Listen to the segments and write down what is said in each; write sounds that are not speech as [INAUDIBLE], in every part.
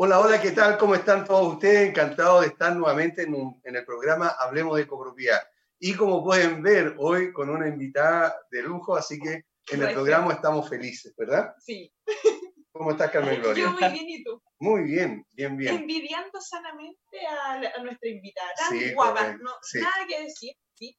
Hola, hola, ¿qué tal? ¿Cómo están todos ustedes? Encantado de estar nuevamente en, en, el programa Hablemos de Copropiedad. Y como pueden ver, hoy con una invitada de lujo, así que en el programa estamos felices, ¿verdad? Sí. ¿Cómo estás, Carmen Gloria? Yo muy bien, ¿y tú? Muy bien, bien, bien. Envidiando sanamente a, nuestra invitada, tan guapa, no, nada que decir, ¿sí?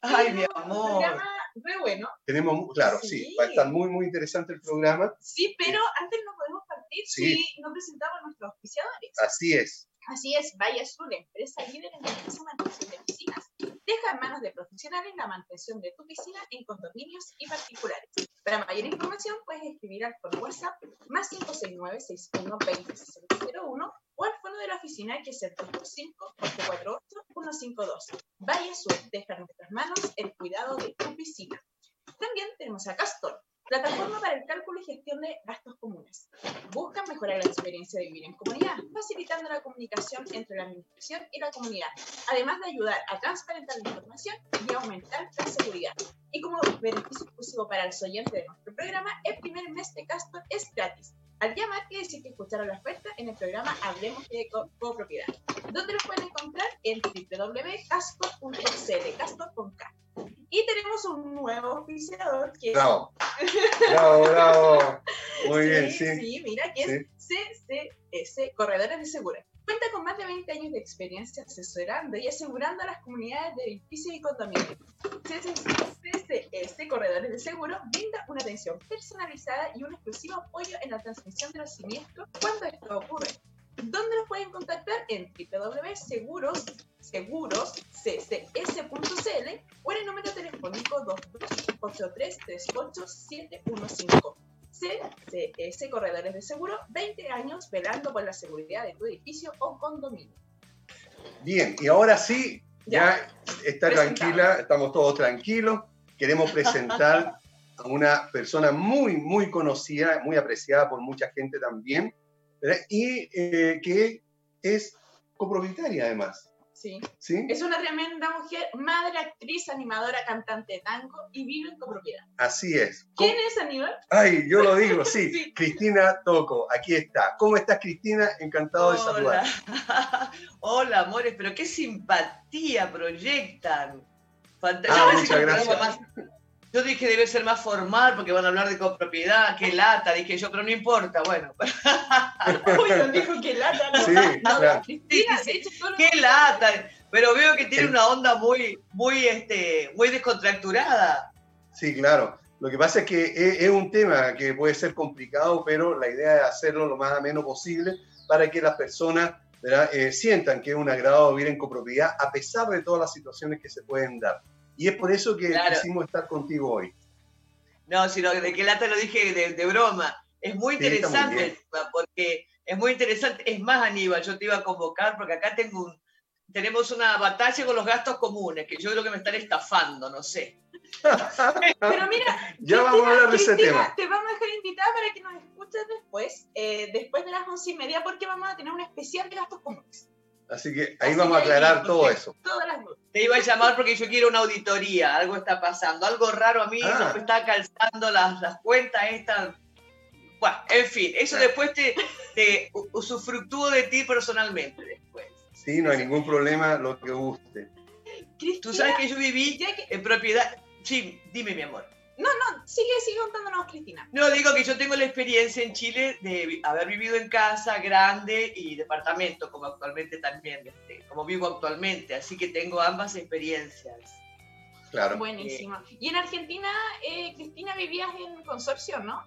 Ay, mi amor. Un programa re bueno. Tenemos, claro, sí. va a estar muy, muy interesante el programa. Sí, pero antes no podemos partir si no presentamos a nuestros auspiciadores. Así es. Así es, Valle Azul, empresa líder en la mantención de piscinas. Deja en manos de profesionales la mantención de tu piscina en condominios y particulares. Para mayor información puedes escribir al por WhatsApp más 569 61 20 o al fono de la oficina que es el 325 448 152. Valle Azul, deja en nuestras manos el cuidado de tu piscina. También tenemos a Castor, Plataforma para el cálculo y gestión de gastos comunes. Buscan mejorar la experiencia de vivir en comunidad, facilitando la comunicación entre la administración y la comunidad, además de ayudar a transparentar la información y aumentar la seguridad. Y como beneficio exclusivo para los oyentes de nuestro programa, el primer mes de Castor es gratis. Al llamar, quiere decir que escucharon la oferta en el programa Hablemos de Copropiedad, donde los pueden encontrar en www.castor.cl, castor con K. Y tenemos un nuevo oficiador que bravo. bravo, bravo. Muy [LAUGHS] bien, sí. Sí, mira, que es CCS, Corredores de Seguros. Cuenta con más de 20 años de experiencia asesorando y asegurando a las comunidades de edificios y condominios. CCS Corredores de Seguro brinda una atención personalizada y un exclusivo apoyo en la transmisión de los siniestros cuando esto ocurre. ¿Dónde los pueden contactar? En www.segurosccs.cl o en el número telefónico 2283387715. CCS Corredores de Seguro, 20 años velando por la seguridad de tu edificio o condominio. Bien, y ahora sí, ya, está tranquila, estamos todos tranquilos. Queremos presentar a una persona muy, muy conocida, muy apreciada por mucha gente también, y eh, que es copropietaria además. Sí. sí. Es una tremenda mujer, madre, actriz, animadora, cantante de tango y vive en copropiedad. Así es. ¿Quién es Aníbal? Ay, yo lo digo, [LAUGHS] sí. Cristina Toco, aquí está. ¿Cómo estás, Cristina? Encantado de saludar. [LAUGHS] Hola, amores, pero qué simpatía proyectan. Fantástico. Ah, muchas gracias. Yo dije debe ser más formal porque van a hablar de copropiedad, qué lata, dije yo, pero no importa, bueno. [LAUGHS] Uy, dijo que lata, no. Sí, claro. qué lata, pero veo que tiene una onda muy, muy, este, muy descontracturada. Sí, claro. Lo que pasa es que es, un tema que puede ser complicado, pero la idea es hacerlo lo más ameno posible para que las personas eh, sientan que es un agrado vivir en copropiedad a pesar de todas las situaciones que se pueden dar. Y es por eso que quisimos estar contigo hoy. No, sino de que lata lo dije de, broma. Es muy interesante, porque es muy interesante. Es más, Aníbal, yo te iba a convocar porque acá tengo un, tenemos una batalla con los gastos comunes, que yo creo que me están estafando, no sé. [LAUGHS] Pero mira, ya vamos a hablar de ese tema. Te vamos a dejar invitada para que nos escuches después, eh, después de las once y media, porque vamos a tener un especial de gastos comunes. Así que ahí vamos a aclarar todo eso. Te iba a llamar porque yo quiero una auditoría, algo está pasando, algo raro a mí, ah. me está calzando las, las cuentas estas. Bueno, en fin, eso ah. después te, te usufructúo de ti personalmente después. Sí, no hay ningún problema, lo que guste. Tú sabes que yo viví en propiedad. Sí, dime, mi amor. No, no, sigue, sigue contándonos, Cristina. No, digo que yo tengo la experiencia en Chile de haber vivido en casa grande y departamento, como actualmente también, este, como vivo actualmente, así que tengo ambas experiencias. Claro. Buenísimo. y en Argentina, eh, Cristina, vivías en consorcio, ¿no?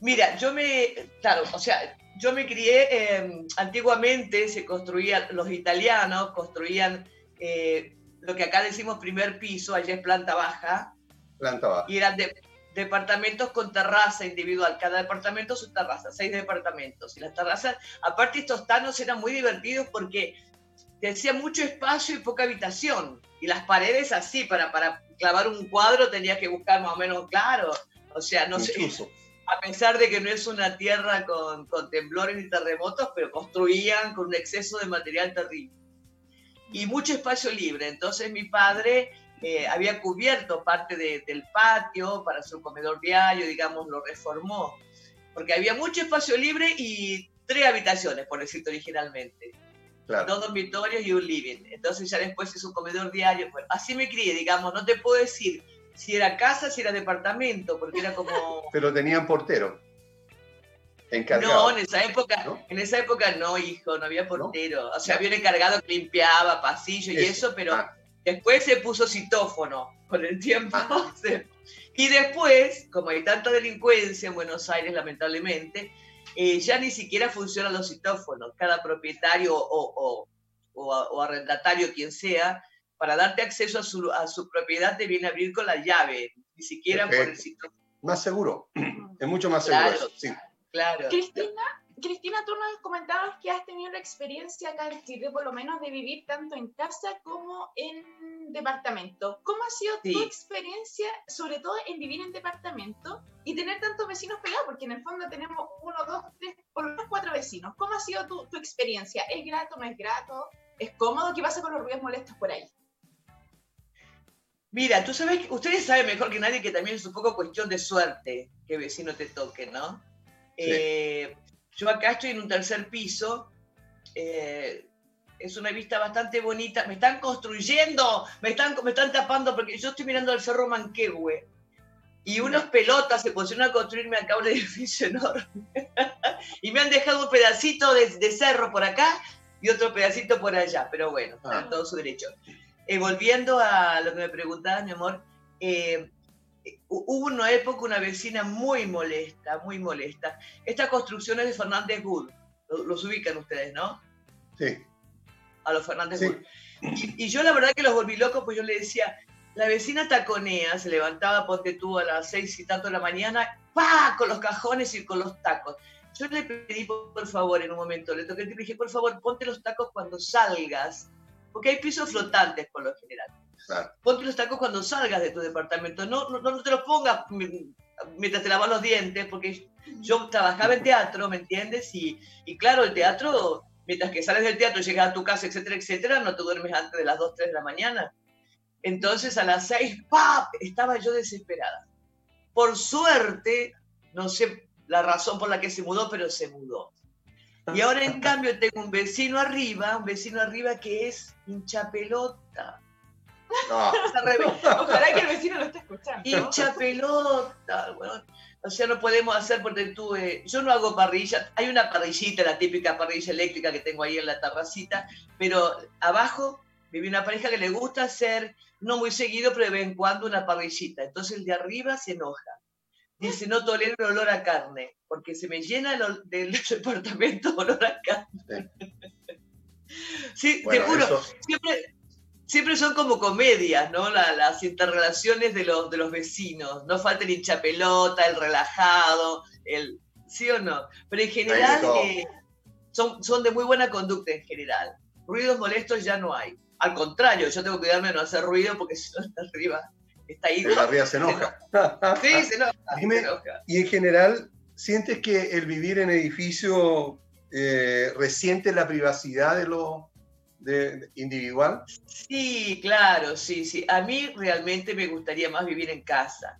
Mira, yo me, claro, o sea, yo me crié, em, antiguamente se construían, los italianos construían eh, lo que acá decimos primer piso, allá es planta baja, y eran de, departamentos con terraza individual, cada departamento su terraza, seis departamentos. Y las terrazas, aparte estos tanos eran muy divertidos porque te hacía mucho espacio y poca habitación. Y las paredes así, para, para clavar un cuadro tenías que buscar más o menos claro. O sea, no sé, a pesar de que no es una tierra con, con temblores y terremotos, pero construían con un exceso de material terrible. Y mucho espacio libre. Entonces mi padre eh, había cubierto parte del patio para su comedor diario, digamos, lo reformó, porque había mucho espacio libre y tres habitaciones, por decirte originalmente. Dos dormitorios y un living. Entonces ya después es un comedor diario. Bueno, así me crié, digamos, no te puedo decir si era casa, si era departamento, porque era como... [LAUGHS] Pero tenían portero. Encargado. No, en esa época, ¿No? en esa época no, hijo, no había portero. O sea, había un encargado que limpiaba pasillo y eso, pero ah. Después se puso citófono con el tiempo. Ah. [LAUGHS] y después, como hay tanta delincuencia en Buenos Aires, lamentablemente, eh, ya ni siquiera funcionan los citófonos. Cada propietario o, o, arrendatario, quien sea, para darte acceso a su, a su propiedad te viene a abrir con la llave, ni siquiera por el citófono. Más seguro, es mucho más seguro. sí. Claro. Cristina, Cristina, tú nos comentabas que has tenido la experiencia acá en Chile, por lo menos de vivir tanto en casa como en departamento. ¿Cómo ha sido tu experiencia, sobre todo en vivir en departamento y tener tantos vecinos pegados? Porque en el fondo tenemos uno, dos, tres, por lo menos cuatro vecinos. ¿Cómo ha sido tu, tu experiencia? ¿Es grato, no es grato? ¿Es cómodo? ¿Qué pasa con los ruidos molestos por ahí? Mira, tú sabes, ustedes saben mejor que nadie que también es un poco cuestión de suerte que vecino te toque, ¿no? Eh, yo acá estoy en un tercer piso. Eh, es una vista bastante bonita. Me están construyendo, me están, me están tapando porque yo estoy mirando el cerro Manquehue. Y unas pelotas se pusieron a construirme acá un [LAUGHS] edificio enorme. y me han dejado un pedacito de, cerro por acá y otro pedacito por allá. Pero bueno, ah. todo su derecho. Eh, volviendo a lo que me preguntabas, mi amor, hubo una época una vecina muy molesta, muy molesta. Esta construcción es de Fernández Wood. Los, ubican ustedes, ¿no? Sí. A los Fernández Wood. Y, yo la verdad que los volví locos, pues yo le decía, la vecina taconea, se levantaba, ponte tú a las seis y tanto de la mañana, ¡pa! con los cajones y con los tacos. Yo le pedí, por, favor, en un momento, le toqué y le dije, por favor, ponte los tacos cuando salgas, porque hay pisos flotantes por lo general. Ponte los tacos cuando salgas de tu departamento. No, no, no te los pongas mientras te lavas los dientes, porque yo trabajaba en teatro, ¿me entiendes? Y, y claro, el teatro, mientras que sales del teatro llegas a tu casa, etcétera, etcétera, no te duermes antes de las 2, 3 de la mañana. Entonces a las 6, ¡pap! Estaba yo desesperada. Por suerte, no sé la razón por la que se mudó, pero se mudó. Y ahora en cambio tengo un vecino arriba, un vecino arriba que es hincha pelota. No. [LAUGHS] [LAUGHS] Ojalá que el vecino lo esté escuchando. Hincha pelota. Bueno, o sea, no podemos hacer porque tú, eh, yo no hago parrilla. Hay una parrillita, la típica parrilla eléctrica que tengo ahí en la terracita, pero abajo vive una pareja que le gusta hacer, no muy seguido, pero de vez en cuando una parrillita. Entonces el de arriba se enoja. Dice, no tolero el olor a carne, porque se me llena el, del [LAUGHS] departamento olor a carne. Sí, te juro, siempre, siempre son como comedias, ¿no? las interrelaciones de los, de los vecinos. No falta el hinchapelota, el relajado, el. ¿Sí o no? Pero en general eh, son, son de muy buena conducta en general. Ruidos molestos ya no hay. Al contrario, yo tengo que cuidarme de no hacer ruido porque [LAUGHS] si no está arriba, está ahí. Está arriba se enoja. [LAUGHS] sí, se enoja, Y en general, ¿sientes que el vivir en edificio eh, resiente la privacidad de los individual? Sí, claro, sí, sí. A mí realmente me gustaría más vivir en casa,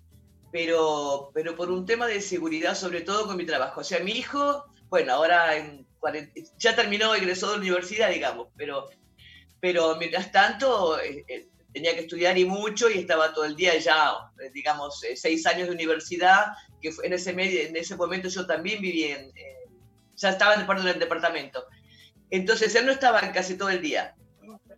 pero, pero por un tema de seguridad, sobre todo con mi trabajo. O sea, mi hijo, bueno, ahora en ya terminó, egresó de la universidad, digamos, pero, pero mientras tanto eh, eh, tenía que estudiar y mucho y estaba todo el día ya, eh, digamos, seis años de universidad, que en ese, medio, en ese momento yo también vivía en, ya estaba en el departamento. Entonces él no estaba casi todo el día.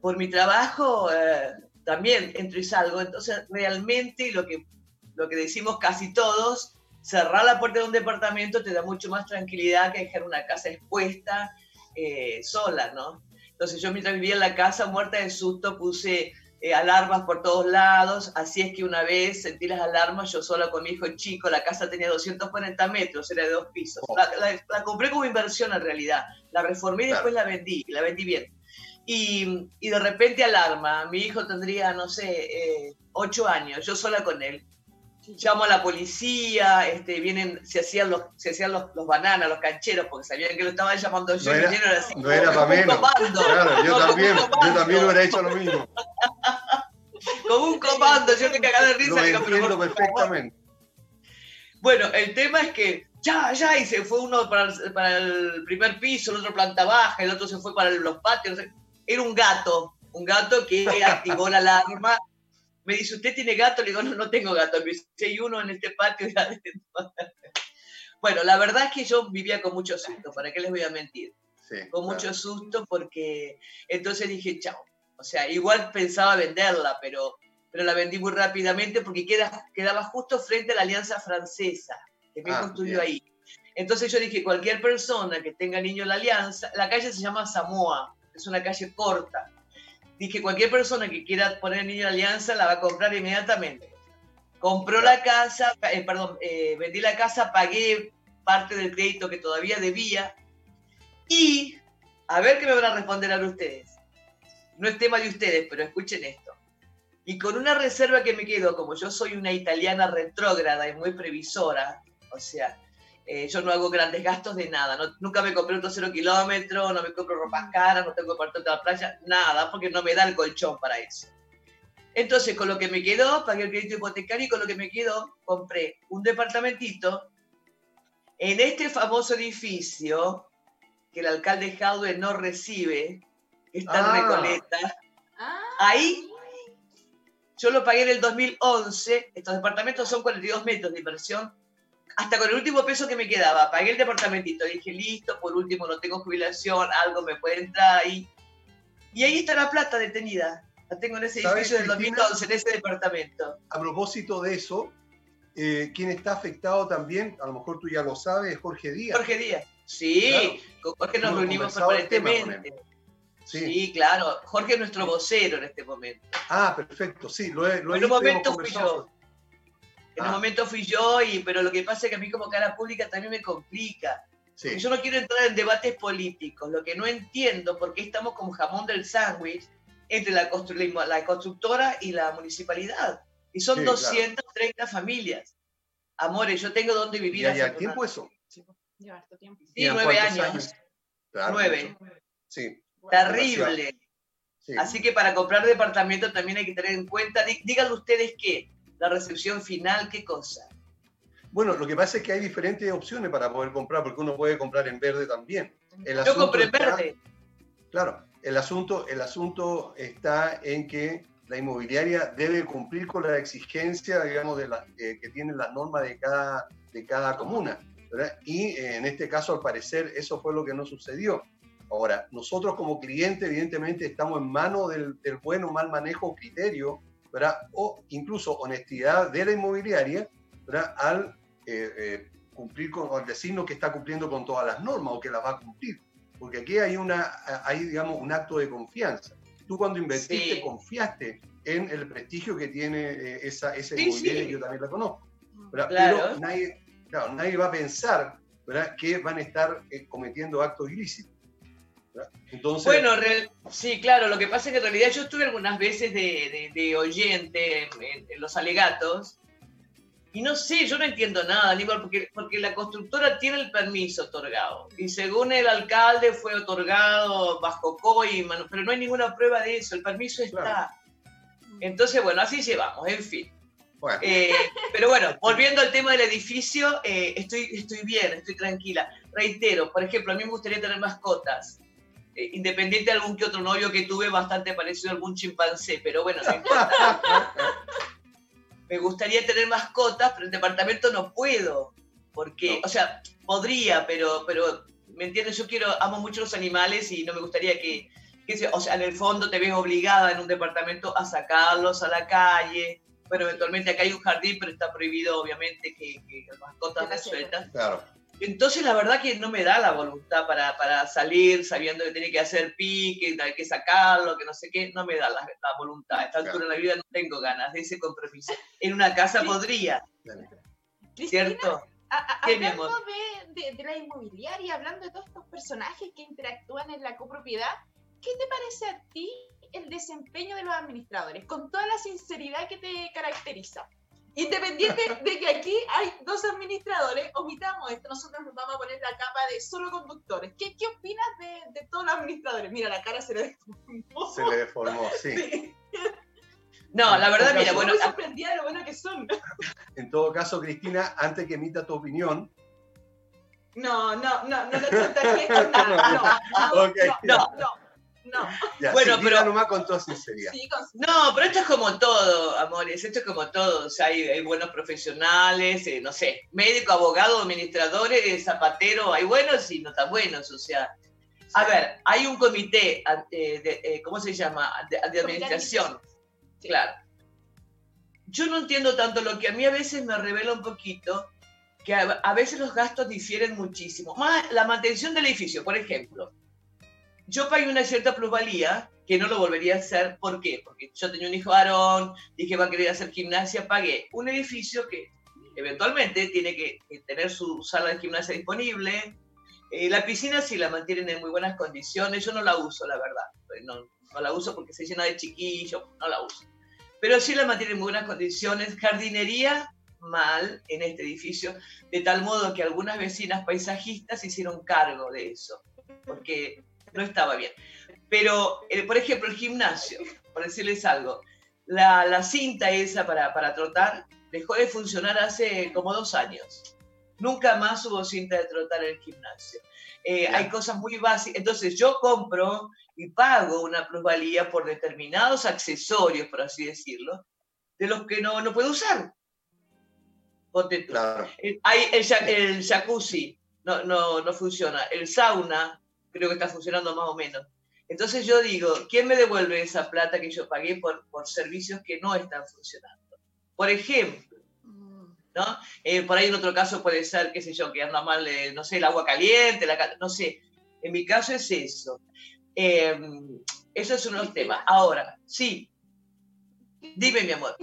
Por mi trabajo eh, también entro y salgo. Entonces realmente lo que, lo que decimos casi todos, cerrar la puerta de un departamento te da mucho más tranquilidad que dejar una casa expuesta eh, sola, ¿no? Entonces yo mientras vivía en la casa muerta de susto puse eh, alarmas por todos lados, así es que una vez sentí las alarmas, yo sola con mi hijo chico, la casa tenía 240 metros, era de dos pisos. Oh. La, compré como inversión en realidad, la reformé y después la vendí, la vendí bien. Y, y, de repente alarma, mi hijo tendría, no sé, eh, ocho años, yo sola con él llamo a la policía, este, vienen, se hacían los, se hacían los, los bananas, los cancheros, porque sabían que lo estaban llamando yo. No era, así, no era para menos. Claro, yo [LAUGHS] también, yo también hubiera hecho lo mismo. [LAUGHS] Como un comando, yo te cagaba de risa. Lo entiendo perfectamente. Bueno, el tema es que ya, ya, y se fue uno para el, para el primer piso, el otro planta baja, el otro se fue para los patios. Era un gato, un gato que activó la alarma. Me dice, ¿usted tiene gato? Le digo, no, no tengo gato. Me dice, hay uno en este patio. [LAUGHS] bueno, la verdad es que yo vivía con mucho susto, ¿para qué les voy a mentir? con mucho susto porque entonces dije, chao. O sea, igual pensaba venderla, pero, pero la vendí muy rápidamente porque queda, quedaba justo frente a la Alianza Francesa, que me ah, construyó ahí. Entonces yo dije, cualquier persona que tenga niño en la Alianza, la calle se llama Samoa, es una calle corta. Dije, cualquier persona que quiera poner niño en Alianza la va a comprar inmediatamente. Compró la casa, eh, perdón, eh, vendí la casa, pagué parte del crédito que todavía debía y, a ver qué me van a responder a ustedes. No es tema de ustedes, pero escuchen esto. Y con una reserva que me quedo, como yo soy una italiana retrógrada y muy previsora, o sea, eh, yo no hago grandes gastos de nada. nunca me compré un cero kilómetro, no me compro ropa cara, no tengo cuarto de la playa, nada, porque no me da el colchón para eso. Entonces, con lo que me quedó, pagué el crédito hipotecario y con lo que me quedó, compré un departamentito en este famoso edificio que el alcalde Jaude no recibe, está en ah. Recoleta. Ah. Ahí yo lo pagué en el 2011, estos departamentos son 42 metros de inversión, hasta con el último peso que me quedaba, pagué el departamentito, dije, listo, por último no tengo jubilación, algo me puede entrar ahí. Y ahí está la plata detenida, la tengo en ese edificio del 2011, en ese departamento. A propósito de eso, eh, quien está afectado también, a lo mejor tú ya lo sabes, es Jorge Díaz. Jorge Díaz. Sí, con Jorge nos reunimos permanentemente. Sí. claro. Jorge es nuestro vocero en este momento. Ah, perfecto, sí, lo he, lo En un momento fui yo. En un ah. momento fui yo, y, pero lo que pasa es que a mí como cara pública también me complica. Yo no quiero entrar en debates políticos. Lo que no entiendo, por qué estamos como jamón del sándwich entre la, la, constructora y la municipalidad. Y son 230 familias. Amores, yo tengo donde vivir. ¿Y ya tiempo eso? Harto tiempo. Sí, nueve años. nueve. Sí. Terrible. Así que para comprar departamento también hay que tener en cuenta, díganle ustedes qué, la recepción final, qué cosa. Bueno, lo que pasa es que hay diferentes opciones para poder comprar, porque uno puede comprar en verde también. Yo compré en verde. Claro, el asunto, el asunto está en que la inmobiliaria debe cumplir con la exigencia, digamos, de la, eh, que tienen las normas de cada, de cada comuna. Y eh, en este caso, al parecer, eso fue lo que no sucedió. Ahora, nosotros como cliente, evidentemente, estamos en manos del, buen o mal manejo criterio, ¿verdad? o incluso honestidad de la inmobiliaria, ¿verdad? al eh, eh, cumplir con, al decirnos que está cumpliendo con todas las normas o que las va a cumplir. Porque aquí hay, una, hay digamos, un acto de confianza. Tú cuando invertiste, confiaste en el prestigio que tiene esa, esa inmobiliaria, yo también la conozco. Claro. Pero nadie, claro, nadie va a pensar que van a estar eh, cometiendo actos ilícitos. Entonces, bueno, sí, claro, lo que pasa es que en realidad yo estuve algunas veces de, oyente en, los alegatos y no sé, yo no entiendo nada, Aníbal, porque, porque la constructora tiene el permiso otorgado y según el alcalde fue otorgado bajo COI, pero no hay ninguna prueba de eso, el permiso está. Entonces, bueno, así llevamos, en fin. Eh, pero bueno, volviendo al tema del edificio, eh, estoy, estoy bien, estoy tranquila. Reitero, por ejemplo, a mí me gustaría tener mascotas. Eh, independiente de algún que otro novio que tuve, bastante parecido a algún chimpancé, pero bueno, no importa. [LAUGHS] me gustaría tener mascotas, pero en departamento no puedo. Porque, o sea, podría, pero, pero, ¿me entiendes? Yo quiero, amo mucho los animales y no me gustaría que, que, o sea, en el fondo te ves obligada en un departamento a sacarlos a la calle bueno, eventualmente acá hay un jardín, pero está prohibido obviamente que, las mascotas me sueltas. Claro. Entonces la verdad que no me da la voluntad para, para salir sabiendo que tiene que hacer pique, que hay que sacarlo, que no sé qué, no me da la, voluntad. A esta altura de la vida no tengo ganas de ese compromiso. En una casa podría. ¿Cierto? hablando de, de, la inmobiliaria, hablando de todos estos personajes que interactúan en la copropiedad, ¿qué te parece a ti el desempeño de los administradores, con toda la sinceridad que te caracteriza. Independiente de que aquí hay dos administradores, omitamos esto, nosotros nos vamos a poner la capa de solo conductores. ¿Qué, qué opinas de, de, todos los administradores? Mira, la cara se le deformó. Se le deformó, sí. No, la verdad, mira, bueno. sorprendida de lo bueno que son. En todo caso, Cristina, antes que emita tu opinión, No, no, no, no le tarjetas, nada. No, no, [LAUGHS] Ok. no, no, no. Ya, Bueno, pero- nomás con toda sinceridad. Sí, con- No, pero esto es como todo, amores, esto es como todo. O sea, hay, hay buenos profesionales, eh, no sé, médico, abogado, administradores, zapatero, hay buenos y no tan buenos. O sea, a ver, hay un comité, eh, de, eh, ¿cómo se llama? De, de administración. Sí. Claro. Yo no entiendo tanto lo que a mí a veces me revela un poquito, que a, a veces los gastos difieren muchísimo. Más la mantención del edificio, por ejemplo. Yo pagué una cierta plusvalía que no lo volvería a hacer. ¿Por qué? Porque yo tenía un hijo varón, dije va a querer hacer gimnasia, pagué un edificio que eventualmente tiene que, tener su sala de gimnasia disponible. Eh, la piscina sí la mantienen en muy buenas condiciones, yo no la uso, la verdad. No, no la uso porque se llena de chiquillos, no la uso. Pero sí la mantienen en muy buenas condiciones. Jardinería, mal en este edificio, de tal modo que algunas vecinas paisajistas hicieron cargo de eso, porque no estaba bien. Pero, eh, por ejemplo, el gimnasio, por decirles algo, la, la cinta esa para, para trotar dejó de funcionar hace como dos años. Nunca más hubo cinta de trotar en el gimnasio. Eh, hay cosas muy básicas. Entonces yo compro y pago una plusvalía por determinados accesorios, por así decirlo, de los que no, no puedo usar. Ponte tú. Claro. El- Hay el, el jacuzzi, no, no, no funciona. El sauna, creo que está funcionando más o menos. Entonces yo digo, ¿quién me devuelve esa plata que yo pagué por, por servicios que no están funcionando? Por ejemplo, ¿no? Eh, por ahí en otro caso puede ser, qué sé yo, que anda mal, eh, no sé, el agua caliente, la, no sé. En mi caso es eso. Eh, eso es uno de los temas. Ahora, sí, dime mi amor.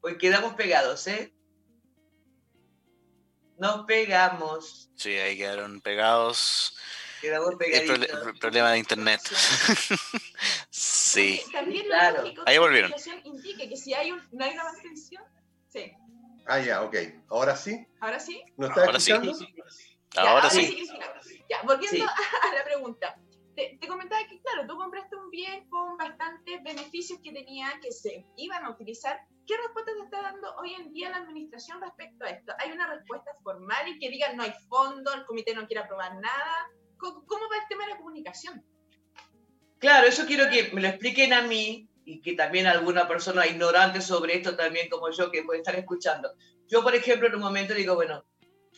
Hoy quedamos pegados, ¿eh? Nos pegamos, Sí, ahí quedaron pegados. quedamos El pegaditos. el problema de internet. sí. [LAUGHS] También lo Claro. lógico Ahí que volvieron. la indique que si hay un, no hay una mantención, sí. Ah, ya, ok. Ahora sí. Ahora sí. ¿No está Ahora sí. Ya, Ahora sí. Ya, volviendo Sí. [LAUGHS] a la pregunta. Te, te comentaba que, claro, tú compraste un bien con bastantes beneficios que tenía, que se iban a utilizar. ¿Qué respuesta te está dando hoy en día la administración respecto a esto? ¿Hay una respuesta formal y que digan no hay fondo, el comité no quiere aprobar nada? ¿Cómo, cómo va el tema de la comunicación? Claro, eso quiero que me lo expliquen a mí y que también alguna persona ignorante sobre esto también como yo que puede estar escuchando. Yo, por ejemplo, en un momento digo, bueno,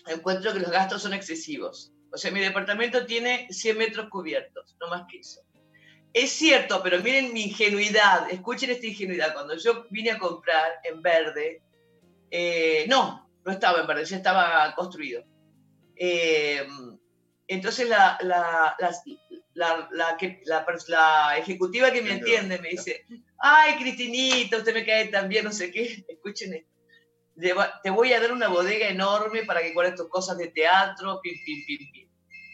encuentro que los gastos son excesivos. O sea, mi departamento tiene 100 metros cubiertos, no más que eso. Es cierto, pero miren mi ingenuidad, escuchen esta ingenuidad. Cuando yo vine a comprar en verde, eh, no, no estaba en verde, ya estaba construido. Eh, entonces la, la, la, la, la, que- ejecutiva que me entiende me dice, ay, Cristinita, usted me cae tan bien, no sé qué, [LAUGHS] escuchen esto. Te voy a dar una bodega enorme para que guardes tus cosas de teatro, pim, pim, pim, pim.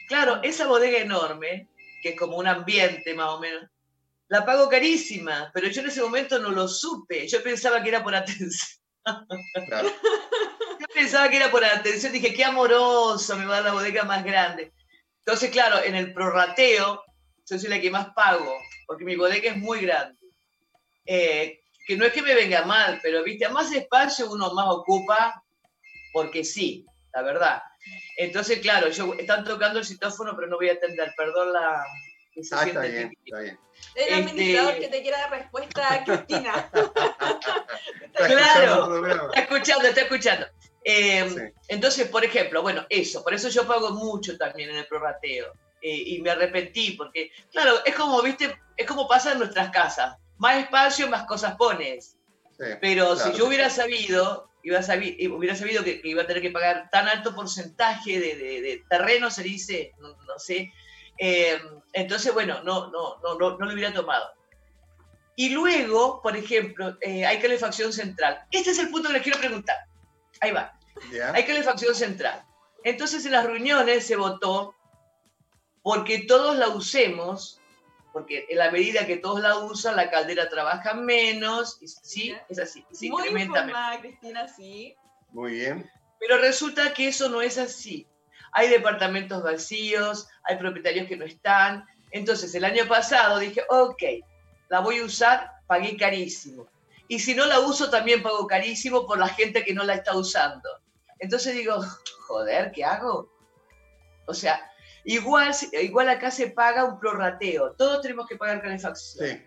Claro, esa bodega enorme, que es como un ambiente más o menos, la pago carísima, pero yo en ese momento no lo supe. Yo pensaba que era por atención. Claro. Yo pensaba que era por atención, dije, qué amoroso, me va a dar la bodega más grande. Entonces, claro, en el prorrateo, yo soy la que más pago, porque mi bodega es muy grande. Eh, que no es que me venga mal, pero viste, a más espacio uno más ocupa, porque sí, la verdad. Entonces, claro, yo están tocando el citófono, pero no voy a atender, perdón la... que se Ah, está siente bien, que- está bien. El Este- administrador que te quiera dar respuesta a [LAUGHS] Cristina. [LAUGHS] Está Claro. Está escuchando, está escuchando. Eh, Sí. Entonces, por ejemplo, bueno, eso, por eso yo pago mucho también en el prorrateo. Eh, y me arrepentí, porque, claro, es como, viste, es como pasa en nuestras casas. Más espacio, más cosas pones. Sí. Pero Claro. si yo hubiera sabido, iba a sabi- hubiera sabido que, que iba a tener que pagar tan alto porcentaje de, de- de terreno, se dice, no, no sé. eh, entonces, bueno, no, no, no, no, no lo hubiera tomado. Y luego, por ejemplo, eh, hay calefacción central. Este es el punto que les quiero preguntar. Ahí va. ¿Ya? Hay calefacción central. Entonces en las reuniones se votó porque todos la usemos, porque en la medida que todos la usan, la caldera trabaja menos, y sí, es así, se Muy incrementa menos. informada, Cristina, sí. Muy bien. Pero resulta que eso no es así. Hay departamentos vacíos, hay propietarios que no están. Entonces el año pasado dije, ok, la voy a usar, pagué carísimo. Y si no la uso, también pago carísimo por la gente que no la está usando. Entonces digo, joder, ¿qué hago? O sea, igual, igual acá se paga un prorrateo. Todos tenemos que pagar calefacción. Sí.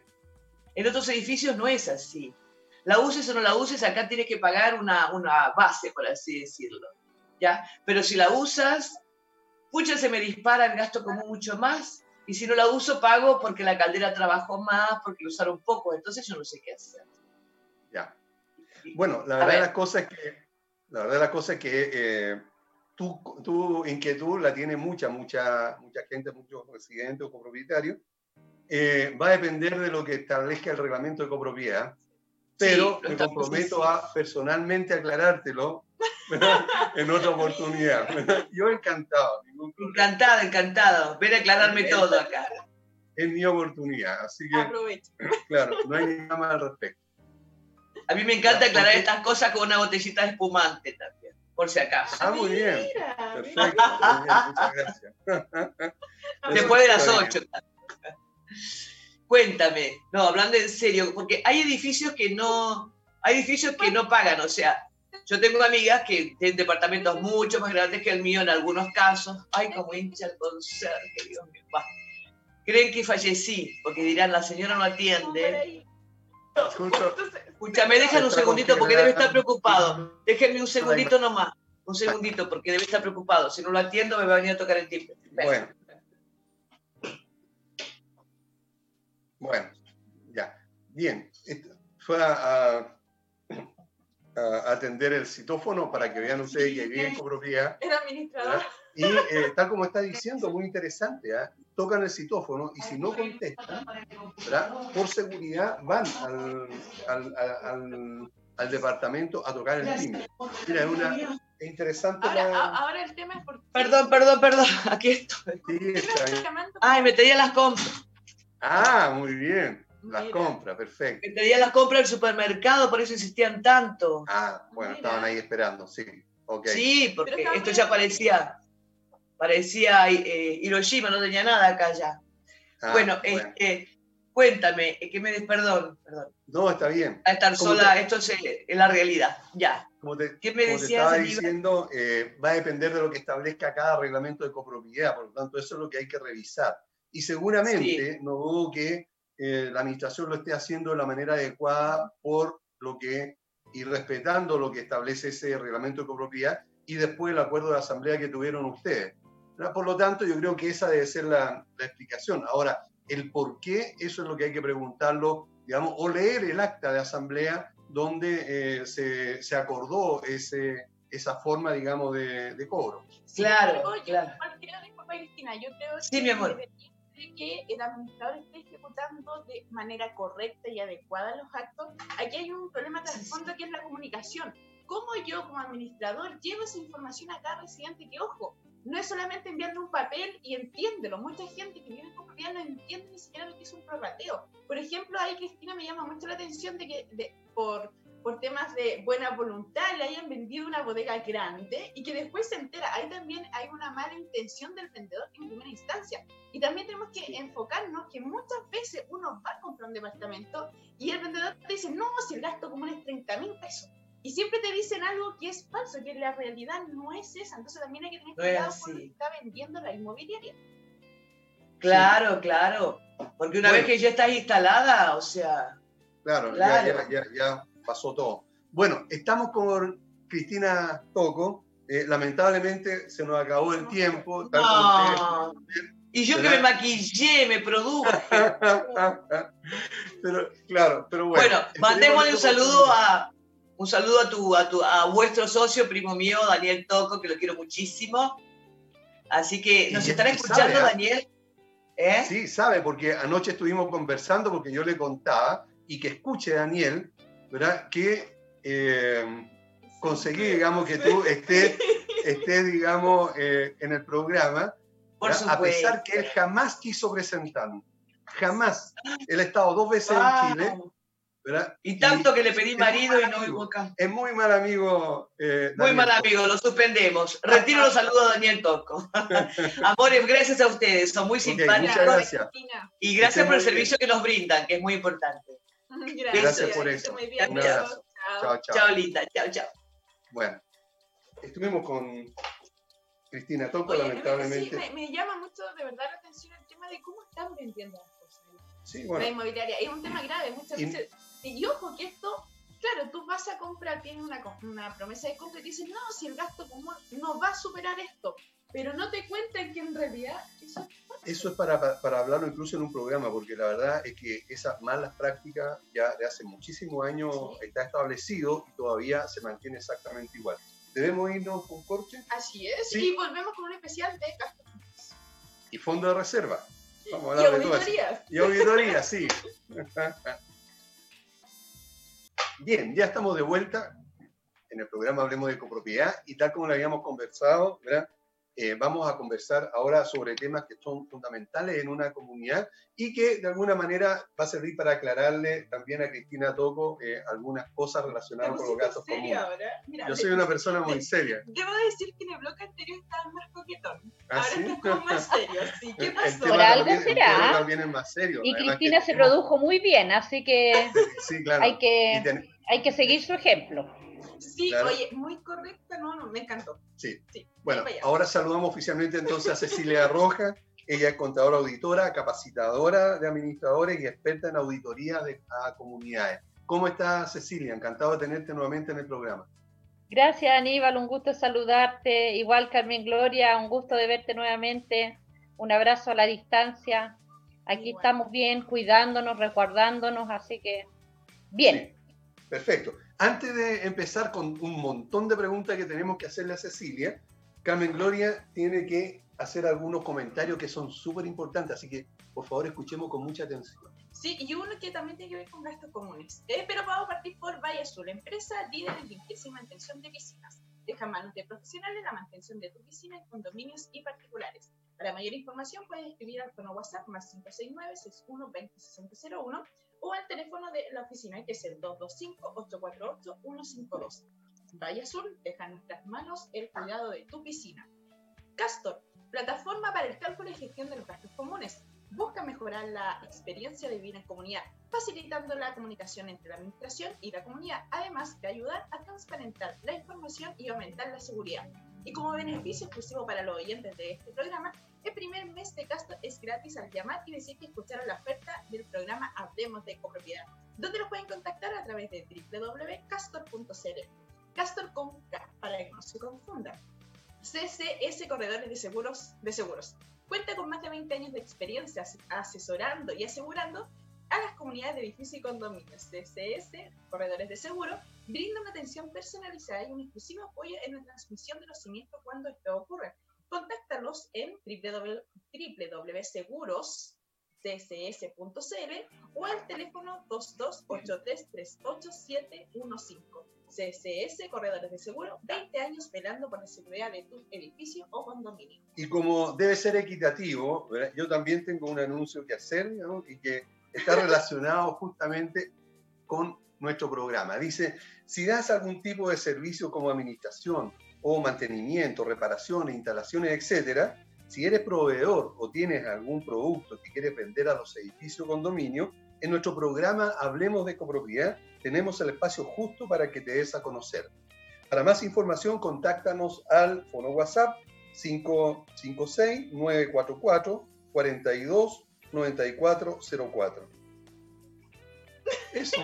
En otros edificios no es así. La uses o no la uses, acá tienes que pagar una, una base, por así decirlo. ¿ya? Pero si la usas, pucha, se me dispara el gasto como mucho más. Y si no la uso, pago porque la caldera trabajó más, porque lo usaron poco. Entonces yo no sé qué hacer. Ya. Bueno, la verdad, la cosa es que, la verdad la cosa es que eh, tu, tu, inquietud la tiene mucha, mucha, mucha gente, muchos residentes o copropietarios. Eh, va a depender de lo que establezca el reglamento de copropiedad, pero Sí, me está- comprometo a personalmente aclarártelo [LAUGHS] en otra oportunidad. [LAUGHS] Yo encantado. Encantada, encantado. Ven a aclararme todo acá. es mi oportunidad, así que Aprovecho. [LAUGHS] claro, no hay nada más al respecto. A mí me encanta aclarar estas cosas con una botellita de espumante también, por si acaso. Ah, muy bien, perfecto, muy bien, muchas gracias. [LAUGHS] Después de las está bien. 8. Cuéntame, no, hablando en serio, porque hay edificios que no, hay edificios que no pagan, o sea, yo tengo amigas que tienen departamentos mucho más grandes que el mío en algunos casos. Ay, como hincha el conserje, Dios mío. Creen que fallecí, porque dirán, la señora no atiende. Justo- Escúchame, dejan un segundito porque debe estar preocupado. Déjenme un segundito nomás, un segundito porque debe estar preocupado. Si no lo atiendo me va a venir a tocar el timbre. Bueno. Bueno, ya. Bien. Fue a, a- a atender el citófono para que vean ustedes que viven en copropiedad. Era administrador. ¿verdad? Y eh, tal como está diciendo, muy interesante, ¿ah? Tocan el citófono y si no contestan, ¿verdad? por seguridad van al, al, al- al- al departamento a tocar el timbre. Mira, es una es interesante Ahora, la... ahora el tema es por qué Perdón, perdón, perdón. [LAUGHS] Aquí estoy. Sí, me está. Ay, me traía las compras. Ah, muy bien. Las Mira. compras, perfecto. Me traía las compras del supermercado, por eso insistían tanto. Ah, bueno, Mira. estaban ahí esperando, sí. Ok. Sí, porque esto ya parecía, parecía eh, Hiroshima, no tenía nada acá ya. Ah, bueno, este, cuéntame, eh, que me des perdón, perdón, No, está bien. a estar ¿Cómo sola, te- esto es, es la realidad, ya. Como te, ¿Qué me como te decías, estaba Aníbal? diciendo, eh, va a depender de lo que establezca cada reglamento de copropiedad, por lo tanto, eso es lo que hay que revisar. Y seguramente, no dudo que eh, la administración lo esté haciendo de la manera adecuada por lo que, y respetando lo que establece ese reglamento de copropiedad y después el acuerdo de asamblea que tuvieron ustedes. ¿Verdad? Por lo tanto, yo creo que esa debe ser la, la explicación. Ahora, el por qué, eso es lo que hay que preguntarlo, digamos, o leer el acta de asamblea donde eh, se, se acordó ese, esa forma, digamos, de, de cobro. Sí, Claro, yo claro. creo, disculpa, Cristina, yo creo Sí, que mi amor. de que el administrador esté ejecutando de manera correcta y adecuada los actos, aquí hay un problema trasfondo que es la comunicación. ¿Cómo yo como administrador llevo esa información a cada residente? Que ojo, no es solamente enviarle un papel y entiéndelo. Mucha gente que vive en comunidad no entiende ni siquiera lo que es un prorrateo. Por ejemplo, ahí Cristina me llama mucho la atención de que por por temas de buena voluntad le hayan vendido una bodega grande y que después se entera. Ahí también hay una mala intención del vendedor en primera instancia. Y también tenemos que enfocarnos que muchas veces uno va a comprar un departamento y el vendedor te dice, no, si el gasto común es 30 mil pesos. Y siempre te dicen algo que es falso, que la realidad no es esa. Entonces también hay que tener No cuidado con lo así. que está vendiendo la inmobiliaria. Claro, claro. Porque una Bueno. vez que ya estás instalada, o sea, Claro, ya- Claro. Ya, ya- ya pasó todo. Bueno, estamos con Cristina Toco. Eh, lamentablemente se nos acabó el tiempo. tal como no. Y yo que me maquillé, me produje. usted- [LAUGHS] pero, claro, pero bueno. Bueno, mandémosle un saludo a un saludo a tu, a tu a vuestro socio, primo mío, Daniel Toco, que lo quiero muchísimo. Así que nos estará escuchando, sabe, ¿ah? Daniel. ¿Eh? Sí, sabe, porque anoche estuvimos conversando, porque yo le contaba, y que escuche Daniel, ¿verdad? Que eh, conseguí, digamos, que tú estés, estés digamos, eh, en el programa, Por a pesar que él jamás quiso presentarnos. Jamás. Él ha estado dos veces Wow. en Chile, ¿verdad? Y tanto que le pedí marido y no hubo acá. Es muy mal amigo. eh, Muy mal amigo, lo suspendemos. Retiro los saludos a Daniel Toco. [LAUGHS] Amores, gracias a ustedes, son muy simpáticos. muchas gracias. Y gracias Estén por el bien. servicio que nos brindan, que es muy importante. Gracias, Gracias por eso. muy bien. Un abrazo. Chao. Chao, chao. Chao, linda. Chao, chao. Bueno, estuvimos con Cristina Toco, Oye, lamentablemente. Sí, me, me llama mucho de verdad la atención el tema de cómo están vendiendo las cosas. Sí, La bueno, inmobiliaria es un tema grave muchas veces. Y ojo que esto, claro, tú vas a comprar, tienes una, una promesa de compra y dices, no, si el gasto común no va a superar esto. Pero no te cuentan que en realidad eso es eso es para, para, hablarlo incluso en un programa, porque la verdad es que esas malas prácticas ya de hace muchísimos años Sí. está establecido y todavía se mantiene exactamente igual. ¿Debemos irnos con corte Así es. Sí. Y volvemos con un especial de gastos y fondo de reserva? Vamos a Y hablar de todo eso. auditorías. Y auditoría, sí. [LAUGHS] Bien, ya estamos de vuelta en el programa Hablemos de Copropiedad y tal como lo habíamos conversado, ¿verdad? Eh, vamos a conversar ahora sobre temas que son fundamentales en una comunidad y que de alguna manera va a servir para aclararle también a Cristina Toco eh, algunas cosas relacionadas con los gastos comunes. Mira, Yo soy una persona muy seria. Debo decir que en el bloque anterior estaba más coquetón. ¿Ah, Ahora sí? estás como más serio. Sí, ¿qué El pasó? Por algo también, el será. también es más serio. Y Además Cristina que se produjo muy bien, así que [LAUGHS] Sí, claro. hay que, ten- hay que seguir su ejemplo. Sí, Claro. oye, muy correcta, no, no, me encantó. sí. Sí, Bueno, ahora saludamos oficialmente entonces a Cecilia Roja. Ella es contadora auditora, capacitadora de administradores y experta en auditoría de a comunidades. ¿Cómo está Cecilia? Encantado de tenerte nuevamente en el programa. Gracias Aníbal, un gusto saludarte. Igual Carmen Gloria, un gusto de verte nuevamente. Un abrazo a la distancia. Aquí Igual. estamos bien, cuidándonos, resguardándonos, así que bien. Sí, perfecto. Antes de empezar con un montón de preguntas que tenemos que hacerle a Cecilia, Carmen Gloria tiene que hacer algunos comentarios que son súper importantes, así que por favor escuchemos con mucha atención. Sí, y uno que también tiene que ver con gastos comunes. Eh, pero vamos a partir por Valle Azul, empresa líder en limpieza y mantención de piscinas. Deja manos de profesionales la mantención de tu piscina en condominios y particulares. Para mayor información puedes escribir al tono WhatsApp más 569-6120-6001 o al teléfono de la oficina que es el 225-848-152. Valle Azul deja en nuestras manos el cuidado de tu piscina. Castor, plataforma para el cálculo y gestión de los gastos comunes busca mejorar la experiencia de vivir en comunidad, facilitando la comunicación entre la administración y la comunidad, además de ayudar a transparentar la información y aumentar la seguridad. Y como beneficio exclusivo para los oyentes de este programa, el primer mes de gasto es gratis al llamar y decir que escucharon la oferta del programa Hablemos de Copropiedad, donde los pueden contactar a través de www.castor.cl. Castor con K, para que no se confundan. CCS Corredores de Seguros de Seguros. Cuenta con más de 20 años de experiencia as- asesorando y asegurando a las comunidades de edificios y condominios. CCS Corredores de Seguro brinda una atención personalizada y un exclusivo apoyo en la transmisión de los siniestros cuando esto ocurre. Contáctalos en www- www.segurosccs.cl o al teléfono 2283387715. CCS Corredores de Seguro, 20 años velando por la seguridad de tu edificio o condominio. Y como debe ser equitativo, ¿verdad? yo también tengo un anuncio que hacer ¿no? y que está [LAUGHS] relacionado justamente con nuestro programa. Dice, si das algún tipo de servicio como administración o mantenimiento, reparaciones, instalaciones, etcétera, si eres proveedor o tienes algún producto que quieres vender a los edificios o condominios, en nuestro programa Hablemos de Copropiedad tenemos el espacio justo para que te des a conocer. Para más información, contáctanos al fono WhatsApp 556-944-42-9404. [LAUGHS] Eso.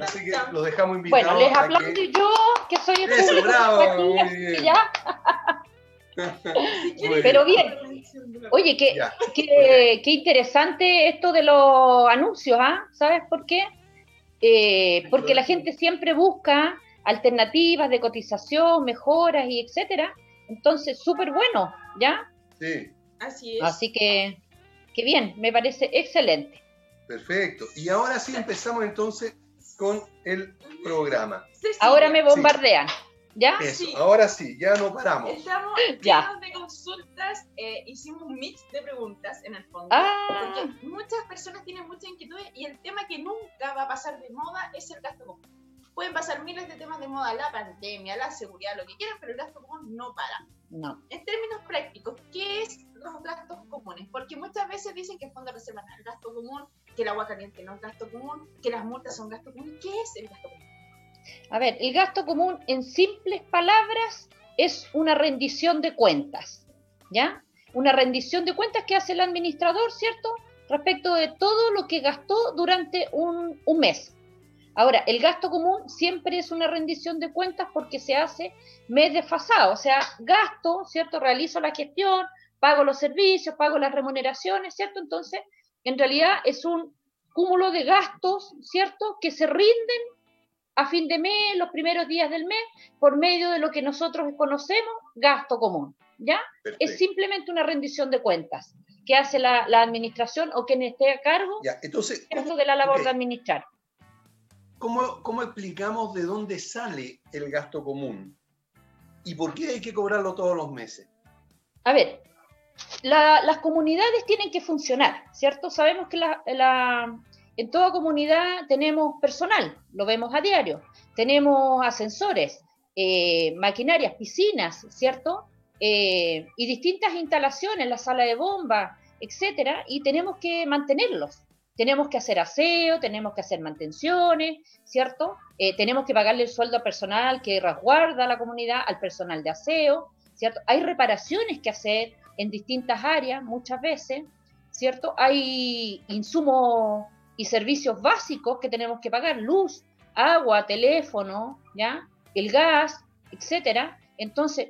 Así que los dejamos invitados. Bueno, les aplaudo que- yo, que soy el Eso, público que bravo, está aquí, muy así que bien. ya. [LAUGHS] Pero bien, Oye, qué, Ya. qué, qué interesante esto de los anuncios, ¿ah? ¿Sabes por qué? Eh, porque la gente siempre busca alternativas de cotización, mejoras y etcétera. Entonces, súper bueno, ¿ya? Sí, Así es. Así que, qué bien, me parece excelente. perfecto. Y ahora sí empezamos entonces con el programa. Ahora me bombardean, ¿ya? Eso, Sí. ahora sí, ya no paramos. Estamos [LAUGHS] Ya. de consultas, eh, hicimos un mix de preguntas en el fondo. Ah, Porque muchas personas tienen muchas inquietudes y el tema que nunca va a pasar de moda es el gasto común. Pueden pasar miles de temas de moda, la pandemia, la seguridad, lo que quieran, pero el gasto común no para. no. En términos prácticos, ¿qué es los gastos comunes? Porque muchas veces dicen que el fondo de reserva es gasto común, que el agua caliente no es gasto común, que las multas son gasto común. ¿Qué es el gasto común? A ver, el gasto común en simples palabras es una rendición de cuentas, ¿ya? Una rendición de cuentas que hace el administrador, ¿cierto? Respecto de todo lo que gastó durante un, un mes. Ahora, el gasto común siempre es una rendición de cuentas porque se hace mes desfasado, o sea, gasto, ¿cierto? Realizo la gestión, pago los servicios, pago las remuneraciones, ¿cierto? Entonces, en realidad es un cúmulo de gastos, ¿cierto? Que se rinden a fin de mes, los primeros días del mes, por medio de lo que nosotros conocemos gasto común, ¿ya? Es simplemente una rendición de cuentas que hace la, administración o quien esté a cargo ya, entonces, de la labor de administrar. ¿Cómo, ¿Cómo explicamos de dónde sale el gasto común? ¿Y por qué hay que cobrarlo todos los meses? A ver, las comunidades tienen que funcionar, ¿cierto? Sabemos que la, en toda comunidad tenemos personal, lo vemos a diario, tenemos ascensores, eh, maquinarias, piscinas, ¿cierto? Eh, y distintas instalaciones, la sala de bomba, etcétera, y tenemos que mantenerlos. Tenemos que hacer aseo, tenemos que hacer mantenciones, ¿cierto? Eh, tenemos que pagarle el sueldo al personal que resguarda la comunidad, al personal de aseo, ¿cierto? Hay reparaciones que hacer, en distintas áreas muchas veces, ¿cierto? Hay insumos y servicios básicos que tenemos que pagar, luz, agua, teléfono, ¿ya? El gas, etcétera. Entonces,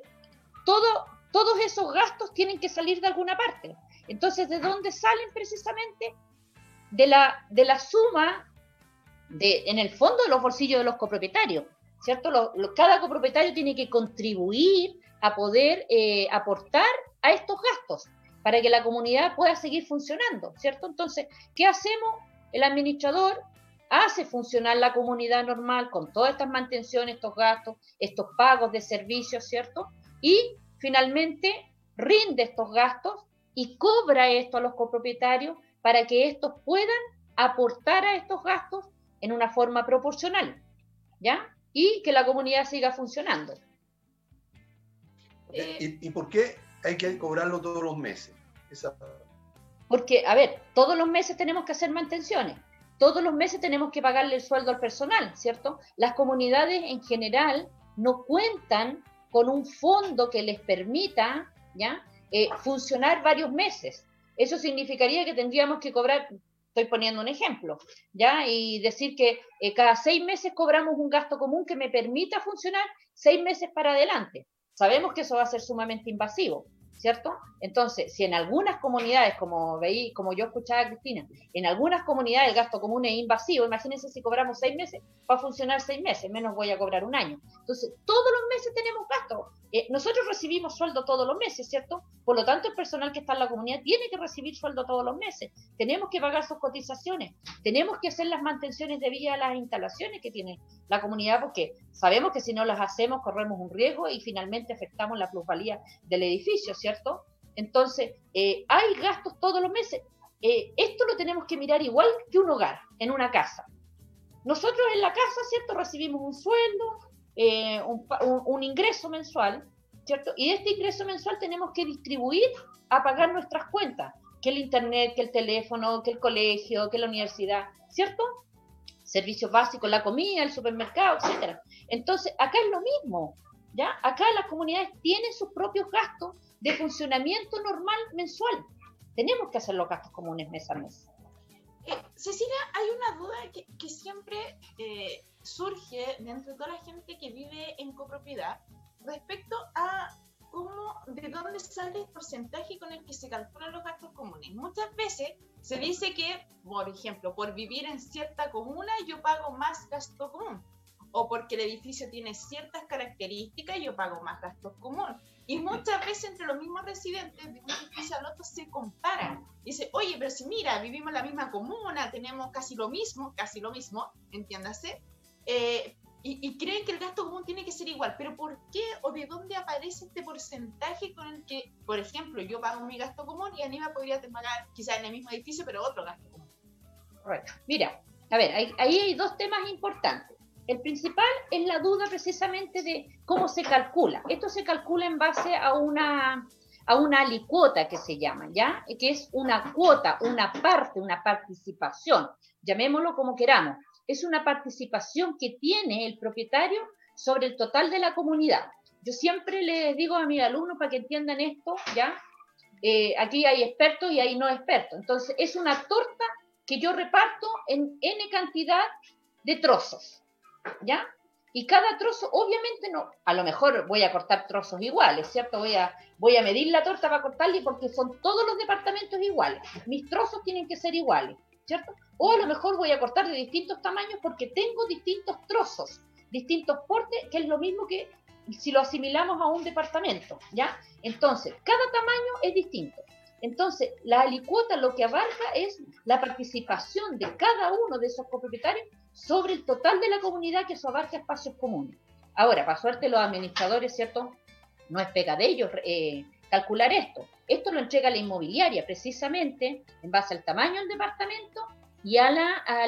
todo, todos esos gastos tienen que salir de alguna parte. Entonces, ¿de dónde salen precisamente? De la, de la suma, de, en el fondo, de los bolsillos de los copropietarios, ¿cierto? cada copropietario tiene que contribuir a poder eh, aportar a estos gastos para que la comunidad pueda seguir funcionando, ¿cierto? Entonces, ¿qué hacemos? El administrador hace funcionar la comunidad normal con todas estas mantenciones, estos gastos, estos pagos de servicios, ¿cierto? Y finalmente rinde estos gastos y cobra esto a los copropietarios para que estos puedan aportar a estos gastos en una forma proporcional, ¿ya? Y que la comunidad siga funcionando. ¿Y, ¿Y, por qué hay que cobrarlo todos los meses. Porque, a ver, todos los meses tenemos que hacer mantenciones, todos los meses tenemos que pagarle el sueldo al personal, ¿cierto? Las comunidades en general no cuentan con un fondo que les permita, ¿ya? Eh, funcionar varios meses. Eso significaría que tendríamos que cobrar, estoy poniendo un ejemplo, ¿ya? Y decir que eh, cada seis meses cobramos un gasto común que me permita funcionar seis meses para adelante. Sabemos que eso va a ser sumamente invasivo. ¿Cierto? Entonces, si en algunas comunidades, como veí, como yo escuchaba a Cristina, en algunas comunidades el gasto común es invasivo, imagínense si cobramos seis meses, va a funcionar seis meses, menos voy a cobrar un año. Entonces, todos los meses tenemos gastos. Eh, nosotros recibimos sueldo todos los meses, ¿cierto? Por lo tanto, el personal que está en la comunidad tiene que recibir sueldo todos los meses. Tenemos que pagar sus cotizaciones, tenemos que hacer las mantenciones de vía a las instalaciones que tiene la comunidad, porque sabemos que si no las hacemos corremos un riesgo y finalmente afectamos la plusvalía del edificio, ¿cierto? Entonces, eh, hay gastos todos los meses. Eh, esto lo tenemos que mirar igual que un hogar, en una casa. Nosotros en la casa, ¿cierto? Recibimos un sueldo, eh, un, ingreso mensual, ¿cierto? Y este ingreso mensual tenemos que distribuir a pagar nuestras cuentas, que el internet, que el teléfono, que el colegio, que la universidad, ¿cierto? Servicios básicos, la comida, el supermercado, etcétera. Entonces, acá es lo mismo, ¿ya? Acá las comunidades tienen sus propios gastos de funcionamiento normal mensual. Tenemos que hacer los gastos comunes mes a mes. Eh, Cecilia, hay una duda que, siempre eh, surge dentro de toda la gente que vive en copropiedad respecto a cómo, de dónde sale el porcentaje con el que se calculan los gastos comunes. Muchas veces se dice que, por ejemplo, por vivir en cierta comuna yo pago más gasto común o porque el edificio tiene ciertas características yo pago más gastos comunes. Y muchas veces entre los mismos residentes de un edificio al otro se comparan. Dice, oye, pero si mira, vivimos en la misma comuna, tenemos casi lo mismo, casi lo mismo, entiéndase, eh, y, creen que el gasto común tiene que ser igual. Pero ¿por qué o de dónde aparece este porcentaje con el que, por ejemplo, yo pago mi gasto común y Aníbal podría pagar quizás en el mismo edificio, pero otro gasto común? Correcto. Mira, a ver, ahí hay dos temas importantes. El principal es la duda precisamente de cómo se calcula. Esto se calcula en base a una, a una que se llama, ¿ya? Que es una cuota, una parte, una participación, llamémoslo como queramos es una participación que tiene el propietario sobre el total de la comunidad. Yo siempre les digo a mis alumnos para que entiendan esto, ¿ya? Eh, aquí hay expertos y hay no expertos. Entonces, es una torta que yo reparto en N cantidad de trozos, ¿ya? Y cada trozo, obviamente no, a lo mejor voy a cortar trozos iguales, ¿cierto? Voy a, voy a medir la torta para cortarle porque son todos los departamentos iguales. Mis trozos tienen que ser iguales, ¿cierto? O a lo mejor voy a cortar de distintos tamaños porque tengo distintos trozos, distintos portes, que es lo mismo que si lo asimilamos a un departamento, ¿ya? Entonces, cada tamaño es distinto. Entonces, la alicuota lo que abarca es la participación de cada uno de esos copropietarios sobre el total de la comunidad que eso abarca espacios comunes. Ahora, para suerte los administradores, ¿cierto? No es pega de ellos eh, calcular esto. Esto lo entrega la inmobiliaria precisamente en base al tamaño del departamento y al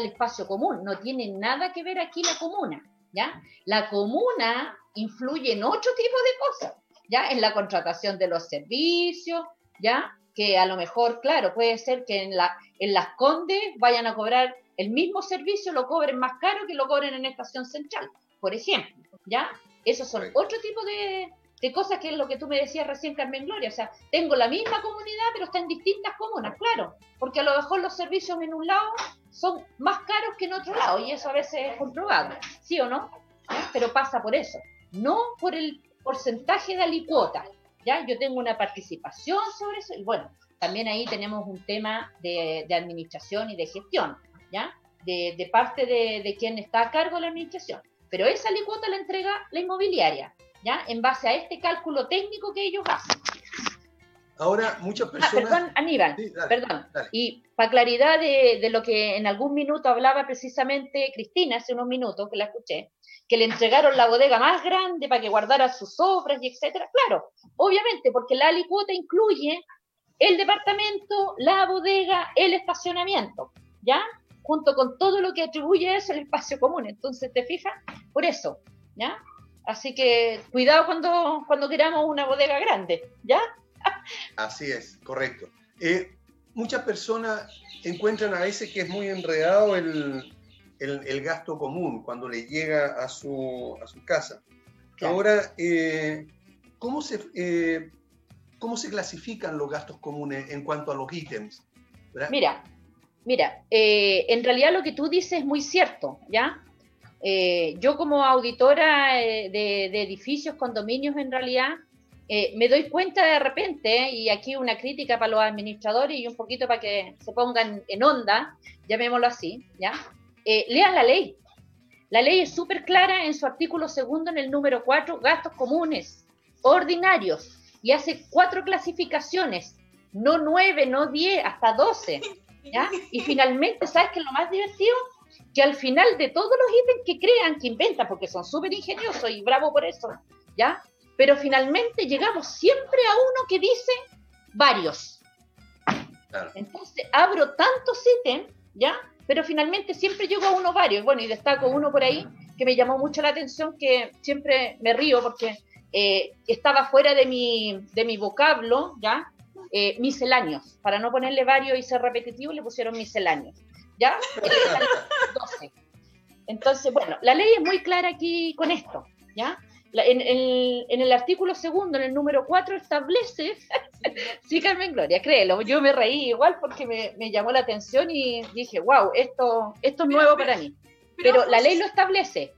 espacio común. No tiene nada que ver aquí la comuna, ¿ya? La comuna influye en ocho tipos de cosas, ¿ya? En la contratación de los servicios, ¿ya? Que a lo mejor, claro, puede ser que en las Condes vayan a cobrar el mismo servicio, lo cobren más caro que lo cobren en Estación Central, por ejemplo, ¿ya? Esos son otro tipo de, de cosas que es lo que tú me decías recién, Carmen Gloria. O sea, tengo la misma comunidad, pero está en distintas comunas, claro, porque a lo mejor los servicios en un lado son más caros que en otro lado, y eso a veces es comprobado, ¿sí o no? Pero pasa por eso no por el porcentaje de alicuota, ¿ya? Yo tengo una participación sobre eso y bueno, también ahí tenemos un tema de, administración y de gestión, ¿ya? De, parte de, de, quien está a cargo de la administración. Pero esa alicuota la entrega la inmobiliaria, ¿ya? En base a este cálculo técnico que ellos hacen. Ahora, muchas ah, personas... perdón, Aníbal, perdón. Y para claridad de, de, lo que en algún minuto hablaba precisamente Cristina, hace unos minutos que la escuché, que le entregaron la bodega más grande para que guardara sus obras y etcétera. Claro, obviamente, porque la alicuota incluye el departamento, la bodega, el estacionamiento, ¿ya? Junto con todo lo que atribuye eso el espacio común. Entonces, ¿te fijas? Por eso, ¿ya? Así que cuidado cuando, cuando queramos una bodega grande, ¿ya? [LAUGHS] Así es, correcto. Eh, muchas personas encuentran a veces que es muy enredado el, el, gasto común cuando le llega a su, a su casa. Ahora, eh, ¿cómo, se, eh, ¿cómo se clasifican los gastos comunes en cuanto a los ítems? Mira, mira, eh, en realidad lo que tú dices es muy cierto, ¿ya? yo como auditora de, de, edificios, condominios, en realidad, me doy cuenta de repente, y aquí una crítica para los administradores y un poquito para que se pongan en onda, llamémoslo así, ¿ya? eh, lean la ley. La ley es súper clara en su artículo segundo, en el número 4, gastos comunes, ordinarios, y hace cuatro clasificaciones, no nueve, no diez, hasta doce. ¿Ya? Y finalmente, ¿sabes qué es lo más divertido? Que al final de todos los ítems que crean, que inventan, porque son súper ingeniosos y bravo por eso, ¿ya? Pero finalmente llegamos siempre a uno que dice varios. Entonces abro tantos ítems, ¿ya? pero finalmente siempre llego a uno varios. Bueno, y destaco uno por ahí que me llamó mucho la atención, que siempre me río porque eh, estaba fuera de mi, de mi vocablo, ¿ya? Eh, misceláneos. Para no ponerle varios y ser repetitivo, le pusieron misceláneos, ¿ya? 12. Entonces, bueno, la ley es muy clara aquí con esto, ¿ya? en, el artículo segundo, en el número 4, establece, [LAUGHS] sí, Carmen Gloria, créelo, yo me reí igual porque me, llamó la atención y dije, wow, esto, esto es nuevo para mí. Pero, la ley lo establece.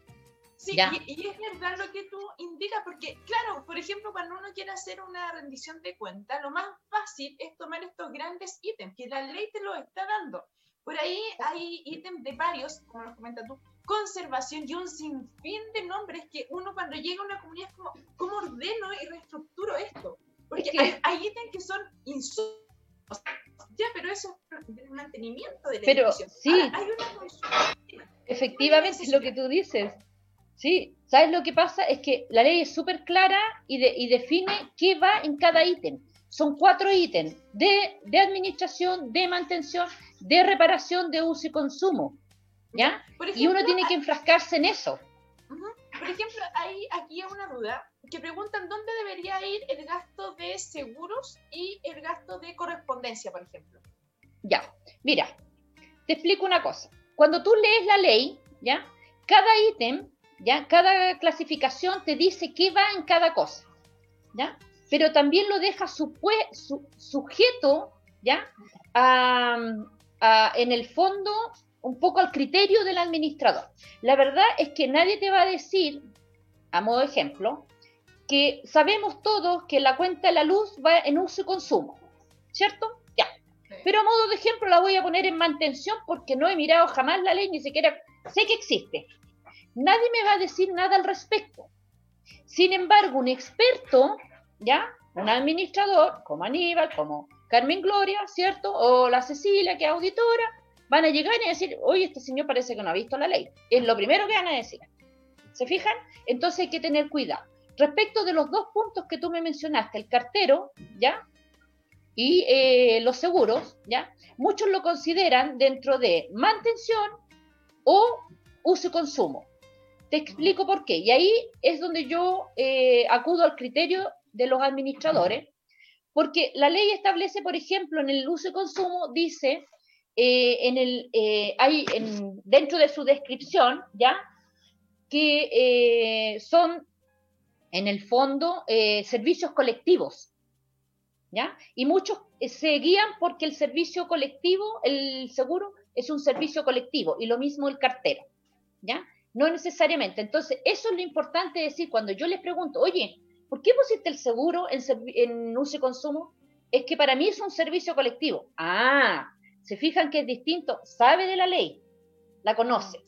Sí, y, es verdad lo que tú indicas, porque claro, por ejemplo, cuando uno quiere hacer una rendición de cuenta, lo más fácil es tomar estos grandes ítems, que la ley te lo está dando. Por ahí hay ítems de varios, como nos comentas tú, conservación y un sinfín de nombres que uno cuando llega a una comunidad es como, ¿cómo ordeno y reestructuro esto? Porque hay, ítems que son insumos, ya, pero eso es el mantenimiento de la Pero sí, hay una efectivamente es lo que tú dices. Sí, ¿sabes lo que pasa? Es que la ley es súper clara y, y define qué va en cada ítem. Son cuatro ítems de, de administración, de mantención, de reparación, de uso y consumo. ¿ya? y uno tiene que enfrascarse en eso. Por ejemplo, hay aquí una duda que preguntan dónde debería ir el gasto de seguros y el gasto de correspondencia, por ejemplo. Ya, mira, te explico una cosa. Cuando tú lees la ley, ¿ya? Cada ítem, ¿ya? Cada clasificación te dice qué va en cada cosa, ¿ya? Pero también lo deja su, sujeto, ¿ya? en el fondo, un poco al criterio del administrador. La verdad es que nadie te va a decir, a modo de ejemplo, que sabemos todos que la cuenta de la luz va en uso y consumo, ¿cierto? Ya. Pero a modo de ejemplo la voy a poner en mantención porque no he mirado jamás la ley, ni siquiera sé que existe. Nadie me va a decir nada al respecto. Sin embargo, un experto, ¿ya? Un administrador, como Aníbal, como Carmen Gloria, ¿cierto? O la Cecilia, que es auditora, van a llegar y decir, oye, este señor parece que no ha visto la ley. Es lo primero que van a decir. ¿Se fijan? Entonces hay que tener cuidado. Respecto de los dos puntos que tú me mencionaste, el cartero, ¿ya? Y eh, los seguros, ¿ya? Muchos lo consideran dentro de mantención o uso y consumo. Te explico por qué. Y ahí es donde yo eh, acudo al criterio de los administradores, porque la ley establece, por ejemplo, en el uso y consumo, dice, eh, en el, hay dentro de su descripción, ¿ya? Que son en el fondo, eh, servicios colectivos. ¿Ya? Y muchos eh, se guían porque el servicio colectivo, el seguro, es un servicio colectivo y lo mismo el cartero. ¿Ya? No necesariamente. Entonces, eso es lo importante decir cuando yo les pregunto, oye, ¿por qué pusiste el seguro en, en uso y consumo? Es que para mí es un servicio colectivo. Ah, se fijan que es distinto, sabe de la ley, la conoce.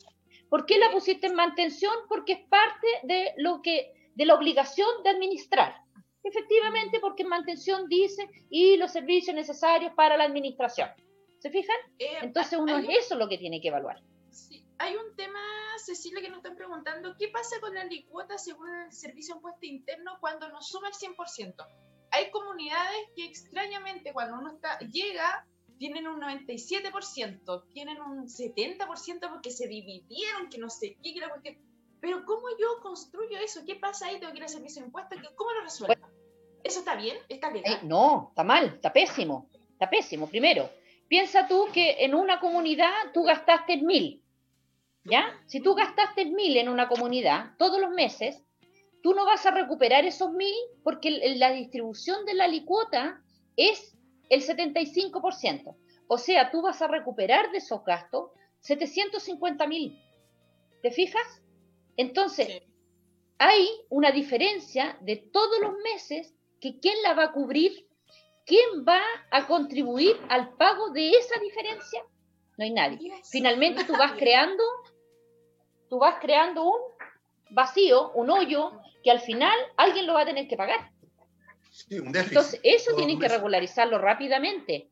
¿Por qué la pusiste en mantención? Porque es parte de lo que de la obligación de administrar. Efectivamente, porque en mantención dice y los servicios necesarios para la administración. ¿Se fijan? Eh, Entonces uno es eso lo que tiene que evaluar. Sí. Hay un tema, Cecilia, que nos están preguntando, ¿qué pasa con la licuota según el servicio impuesto interno cuando no sube el 100%? Hay comunidades que extrañamente cuando uno está, llega tienen un 97%, tienen un 70% porque se dividieron, que no sé qué, que la cuestión pero ¿cómo yo construyo eso? ¿Qué pasa ahí? Tengo que ir a servicio de impuestos. ¿Cómo lo resuelvo? ¿Eso está bien? ¿Está legal? Eh, no, está mal, está pésimo. Está pésimo. Primero, piensa tú que en una comunidad tú gastaste mil. ¿Ya? Si tú gastaste mil en una comunidad todos los meses, tú no vas a recuperar esos mil porque la distribución de la licuota es el 75%. O sea, tú vas a recuperar de esos gastos 750 mil. ¿Te fijas? Entonces, hay una diferencia de todos los meses que quién la va a cubrir, quién va a contribuir al pago de esa diferencia. No hay nadie. Finalmente tú [LAUGHS] vas creando, tú vas creando un vacío, un hoyo, que al final alguien lo va a tener que pagar. Sí, un déficit. Entonces, eso tienen que regularizarlo rápidamente.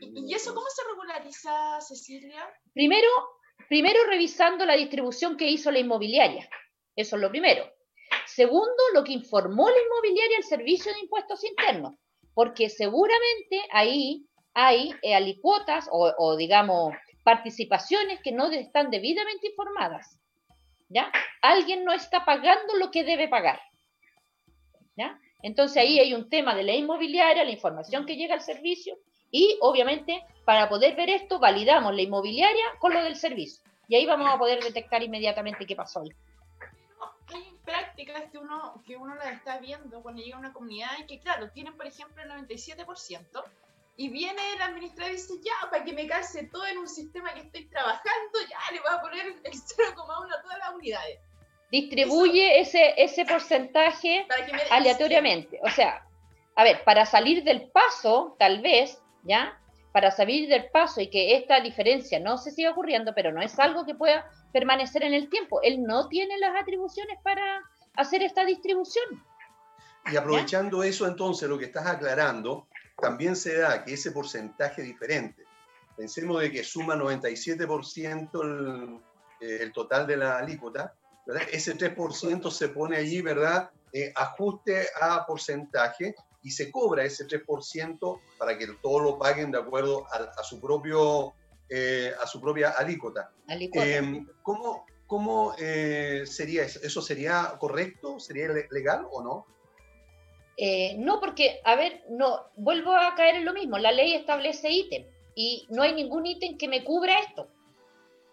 ¿Y eso cómo se regulariza, Cecilia? Primero, Primero, revisando la distribución que hizo la inmobiliaria. Eso es lo primero. Segundo, lo que informó la inmobiliaria al Servicio de Impuestos Internos, porque seguramente ahí hay eh, alicuotas o, digamos, participaciones que no están debidamente informadas. ¿Ya? Alguien no está pagando lo que debe pagar. ¿Ya? Entonces ahí hay un tema de la inmobiliaria, la información que llega al servicio y obviamente, para poder ver esto, validamos la inmobiliaria con lo del servicio. Y ahí vamos a poder detectar inmediatamente qué pasó ahí. Hay prácticas que uno, que uno las está viendo cuando llega a una comunidad y que, claro, tienen, por ejemplo, el 97%, y viene el administrador y dice, ya, para que me calce todo en un sistema que estoy trabajando, ya le voy a poner el 0,1 a todas las unidades. Distribuye ese, ese porcentaje aleatoriamente. O sea, a ver, para salir del paso, tal vez, ¿ya? Para salir del paso y que esta diferencia no se siga ocurriendo, pero no es algo que pueda permanecer en el tiempo. Él no tiene las atribuciones para hacer esta distribución. Y aprovechando eso, entonces, lo que estás aclarando, también se da que ese porcentaje diferente, pensemos de que suma 97% el, eh, el total de la alícuota, ese 3% se pone allí, ¿verdad? Eh, ajuste a porcentaje y se cobra ese 3% para que todos lo paguen de acuerdo a, su, propio, eh, a su propia alícuota. Em, ¿Cómo, cómo eh, sería eso? ¿Eso sería correcto? ¿Sería legal o no? Eh, no, porque, a ver, no, vuelvo a caer en lo mismo. La ley establece ítem y no hay ningún ítem que me cubra esto.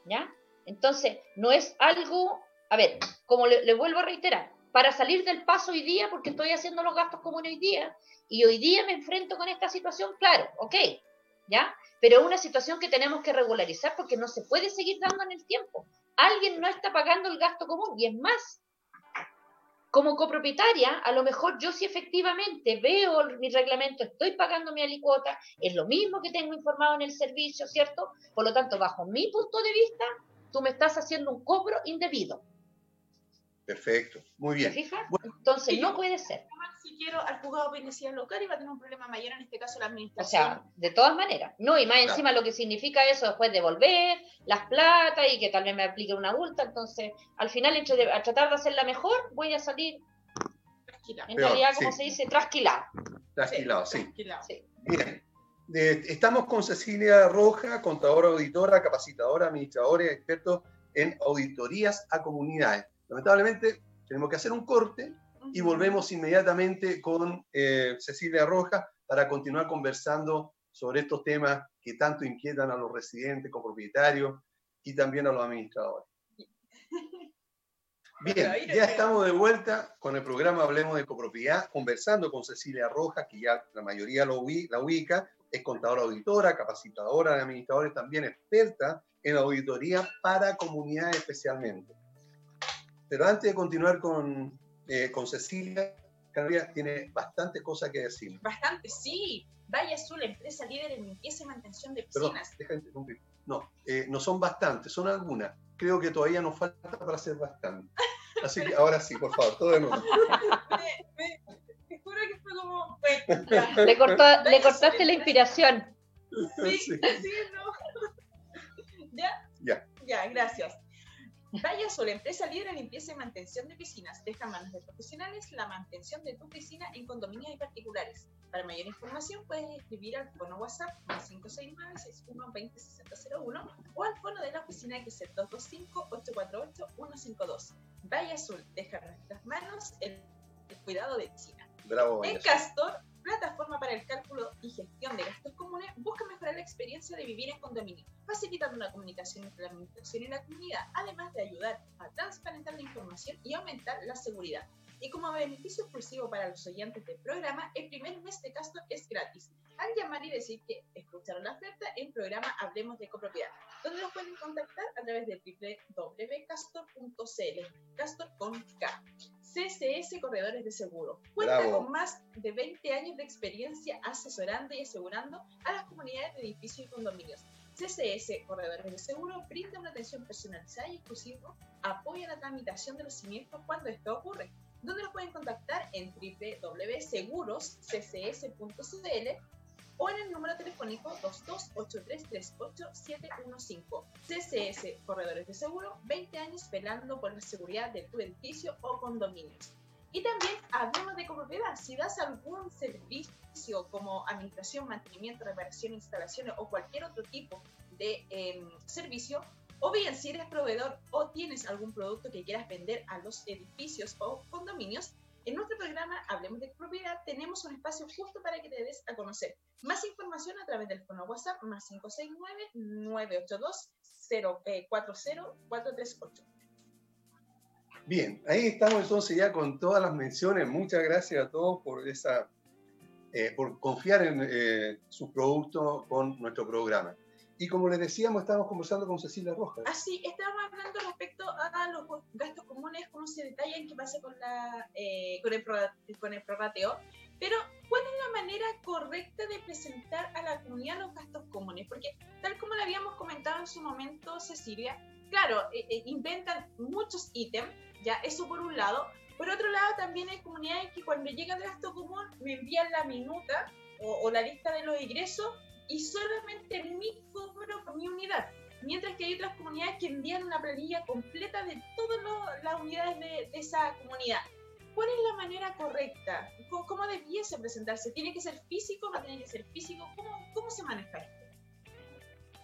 ¿Ya? Entonces, no es algo, a ver, como le, le vuelvo a reiterar, para salir del paso hoy día, porque estoy haciendo los gastos comunes hoy día, y hoy día me enfrento con esta situación, claro, ok, ¿ya? Pero es una situación que tenemos que regularizar porque no se puede seguir dando en el tiempo. Alguien no está pagando el gasto común y es más, como copropietaria, a lo mejor yo sí efectivamente veo mi reglamento, estoy pagando mi alicuota, es lo mismo que tengo informado en el servicio, ¿cierto? Por lo tanto, bajo mi punto de vista, tú me estás haciendo un cobro indebido. Perfecto, muy bien. ¿Te fijas? Entonces, no puede ser. Si quiero al juzgado penitenciario local y va a tener un problema mayor, en este caso la O administración. sea, de todas maneras. No, y más Claro. encima lo que significa eso después devolver las plata y que tal vez me aplique una multa. Entonces, al final, entre a tratar de hacerla mejor, voy a salir, Tranquila. en Peor, realidad, sí. como se dice, trasquilado. Tranquilado, sí. Tranquila. Sí. Bien. Eh, estamos con Cecilia Roja, contadora auditora, capacitadora, administradora y expertos en auditorías a comunidades. Lamentablemente, tenemos que hacer un corte y volvemos inmediatamente con eh, Cecilia Roja para continuar conversando sobre estos temas que tanto inquietan a los residentes, copropietarios y también a los administradores. [LAUGHS] Bien, ya estamos de vuelta con el programa Hablemos de Copropiedad, conversando con Cecilia Rojas, que ya la mayoría lo la ubica, es contadora auditora, capacitadora de administradores, también experta en auditoría para comunidades especialmente. Pero antes de continuar con, eh, con Cecilia, Carolina tiene bastantes cosas que decir. Bastante, sí. Vaya Azul, empresa líder en limpieza y mantención de Perdón, piscinas. de interrumpir. No, eh, no son bastantes, son algunas. Creo que todavía nos falta para ser bastantes. Así que ahora sí, por favor, todo de nuevo. [LAUGHS] Me- me- te juro que fue como. Le, cortó- le Azul, cortaste la inspiración. Sí, Sí. sí, no. [LAUGHS] ¿Ya? Ya. Ya, gracias. Vaya Sol, empresa líder en limpieza y mantención de piscinas. Deja en manos de profesionales la mantención de tu piscina en condominios y particulares. Para mayor información puedes escribir al fono WhatsApp más 569-6120-6001 o al fono de la oficina que es el 225-848-152. Vaya Azul, deja en nuestras manos el, el cuidado de piscina. Bravo, En. Castor, plataforma para el cálculo y gestión de gastos comunes, busca mejorar la experiencia de vivir en condominio, facilitando una comunicación entre la administración y la comunidad, además de ayudar a transparentar la información y aumentar la seguridad. Y como beneficio exclusivo para los oyentes del programa, el primer mes de Castor es gratis. Al llamar y decir que escucharon la oferta en programa Hablemos de Copropiedad, donde los pueden contactar a través de www.castor.cl, Castor con K. CCS Corredores de Seguro. Cuenta Bravo. con más de 20 años de experiencia asesorando y asegurando a las comunidades de edificios y condominios. CCS Corredores de Seguro brinda una atención personalizada y exclusiva, apoya la tramitación de los siniestros cuando esto ocurre, donde los pueden contactar en www.segurosccs.cl o en el número telefónico 228338715. CCS Corredores de Seguro, 20 años velando por la seguridad de tu edificio o condominios. Y también hablemos de copropiedad. Si das algún servicio como administración, mantenimiento, reparación, instalaciones o cualquier otro tipo de em, servicio, o bien si eres proveedor o tienes algún producto que quieras vender a los edificios o condominios, en nuestro programa Hablemos de Propiedad tenemos un espacio justo para que te des a conocer. Más información a través del fono WhatsApp más 569-982-040-438. Bien, ahí estamos entonces ya con todas las menciones. Muchas gracias a todos por esa, eh, por confiar en eh, sus productos con nuestro programa. Y como les decíamos, estamos conversando con Cecilia Rojas. Así, estábamos hablando respecto a los gastos comunes, cómo se detallan, qué pasa con, la, eh, con, el con el prorrateo, pero ¿cuál es la manera correcta de presentar a la comunidad los gastos comunes? Porque tal como lo habíamos comentado en su momento, Cecilia, claro, eh, eh, inventan muchos ítems, ya eso por un lado, por otro lado también hay comunidades que cuando llega el gasto común me envían la minuta o, o la lista de los ingresos y solamente mi cobro por mi unidad. Mientras que hay otras comunidades que envían una planilla completa de todas las unidades de, de esa comunidad. ¿Cuál es la manera correcta? ¿Cómo, cómo debiese presentarse? ¿Tiene que ser físico? ¿No tiene que ser físico? ¿Cómo, cómo se maneja esto?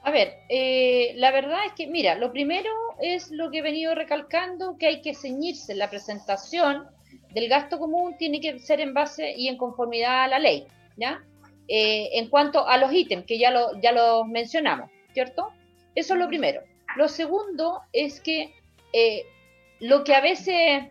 A ver, eh, la verdad es que, mira, lo primero es lo que he venido recalcando, que hay que ceñirse. La presentación del gasto común tiene que ser en base y en conformidad a la ley, ¿ya? Eh, en cuanto a los ítems, que ya, lo, ya los mencionamos, ¿cierto? Eso es lo primero. Lo segundo es que eh, lo que a veces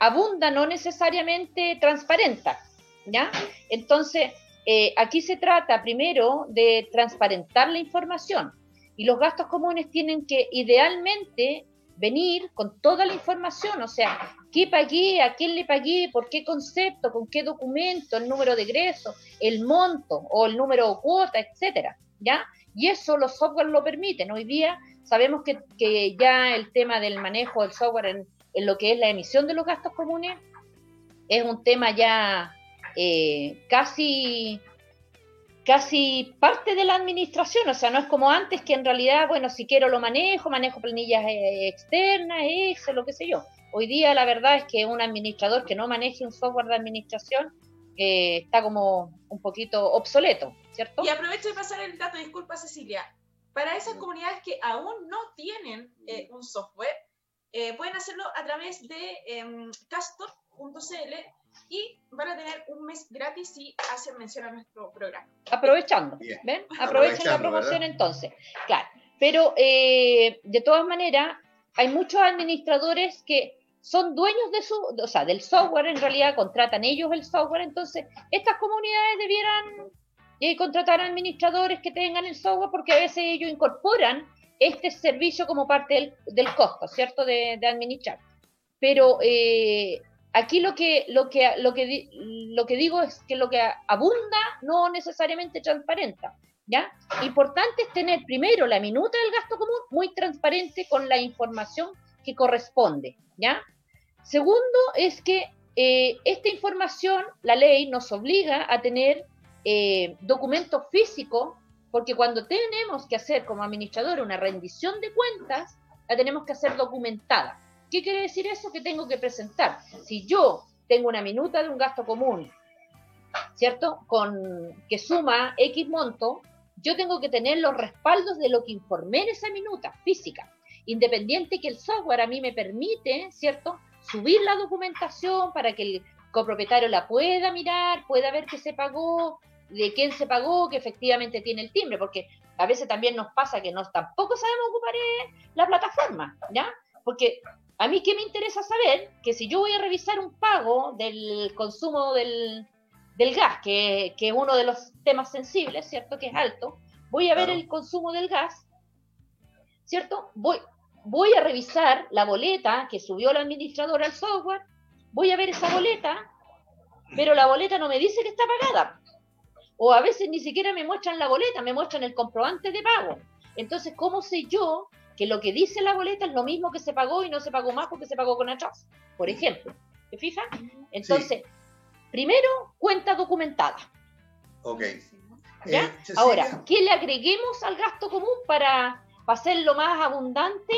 abunda no necesariamente transparenta, ¿ya? Entonces, eh, aquí se trata primero de transparentar la información y los gastos comunes tienen que idealmente venir con toda la información, o sea, qué pagué, a quién le pagué, por qué concepto, con qué documento, el número de egreso, el monto o el número de cuota, etcétera, ¿ya? Y eso los software lo permiten. Hoy día sabemos que, que ya el tema del manejo del software en, en, lo que es la emisión de los gastos comunes es un tema ya eh, casi casi parte de la administración, o sea, no es como antes que en realidad, bueno, si quiero lo manejo, manejo planillas eh, externas, Excel, lo que sé yo. Hoy día la verdad es que un administrador que no maneje un software de administración eh, está como un poquito obsoleto, ¿cierto? Y aprovecho de pasar el dato, disculpa Cecilia, para esas comunidades que aún no tienen eh, un software, pueden hacerlo a través de em, castor.cl y van a tener un mes gratis si hacen mención a nuestro programa. Aprovechando, ¿ven? Aprovechen la promoción entonces. Claro, pero eh, de todas maneras, hay muchos administradores que son dueños de su, o sea, del software, en realidad contratan ellos el software, entonces estas comunidades debieran eh, contratar administradores que tengan el software porque a veces ellos incorporan este servicio como parte del, costo, ¿cierto? De, de administrar. Pero eh, Aquí lo que, lo, que, lo, que, lo que digo es que lo que abunda no necesariamente transparenta. ¿ya? Importante es tener primero la minuta del gasto común muy transparente con la información que corresponde. ¿ya? Segundo es que eh, esta información, la ley nos obliga a tener eh, documentos físicos, porque cuando tenemos que hacer como administrador una rendición de cuentas, la tenemos que hacer documentada. ¿Qué quiere decir eso? Que tengo que presentar. Si yo tengo una minuta de un gasto común, ¿cierto? Con que suma X monto, yo tengo que tener los respaldos de lo que informé en esa minuta física, independiente que el software a mí me permite, ¿cierto? Subir la documentación para que el copropietario la pueda mirar, pueda ver que se pagó, de quién se pagó, que efectivamente tiene el timbre, porque a veces también nos pasa que no, tampoco sabemos ocupar eh, la plataforma, ¿ya? Porque a mí, ¿qué me interesa saber? Que si yo voy a revisar un pago del consumo del, gas, que, es uno de los temas sensibles, ¿cierto? Que es alto, voy a ver el consumo del gas, ¿cierto? Voy, voy a revisar la boleta que subió la administradora al software, voy a ver esa boleta, pero la boleta no me dice que está pagada. O a veces ni siquiera me muestran la boleta, me muestran el comprobante de pago. Entonces, ¿cómo sé yo que lo que dice la boleta es lo mismo que se pagó y no se pagó más porque se pagó con atraso, por ejemplo. ¿Te fijas? Entonces, primero, cuenta documentada. Ok. ¿Ya? Eh, Ahora, ¿qué le agreguemos al gasto común para, hacerlo más abundante?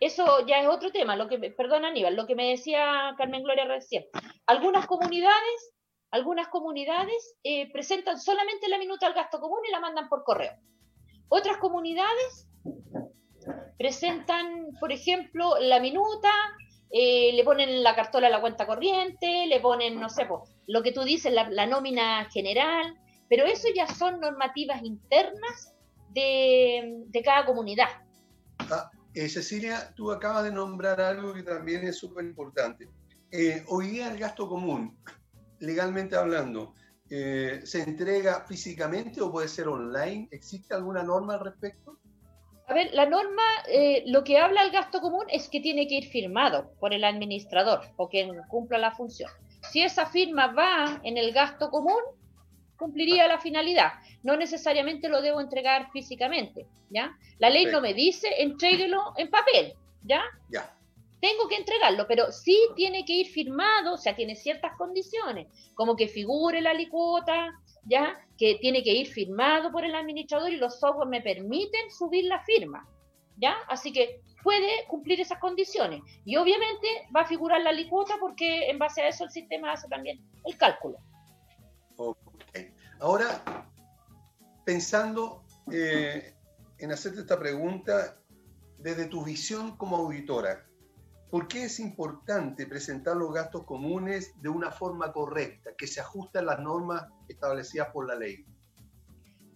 Eso ya es otro tema, lo que, perdón Aníbal, lo que me decía Carmen Gloria recién. Algunas comunidades, algunas comunidades eh, presentan solamente la minuta al gasto común y la mandan por correo. Otras comunidades presentan, por ejemplo, la minuta, eh, le ponen la cartola a la cuenta corriente, le ponen, no sé, lo que tú dices, la, nómina general, pero eso ya son normativas internas de, cada comunidad. Ah, eh, Cecilia, tú acabas de nombrar algo que también es súper importante. Eh, hoy día el gasto común, legalmente hablando, ¿se entrega físicamente o puede ser online? ¿Existe alguna norma al respecto? A ver, la norma, eh, lo que habla el gasto común es que tiene que ir firmado por el administrador o quien cumpla la función. Si esa firma va en el gasto común, cumpliría la finalidad. No necesariamente lo debo entregar físicamente, ¿ya? La ley no me dice entréguelo en papel, ¿ya? Ya. Tengo que entregarlo, pero sí tiene que ir firmado, o sea, tiene ciertas condiciones, como que figure la licuota, ¿ya? Que tiene que ir firmado por el administrador y los software me permiten subir la firma, ¿ya? Así que puede cumplir esas condiciones. Y obviamente va a figurar la licuota porque en base a eso el sistema hace también el cálculo. Ok. Ahora, pensando eh, en hacerte esta pregunta desde tu visión como auditora, ¿Por qué es importante presentar los gastos comunes de una forma correcta, que se ajusten a las normas establecidas por la ley?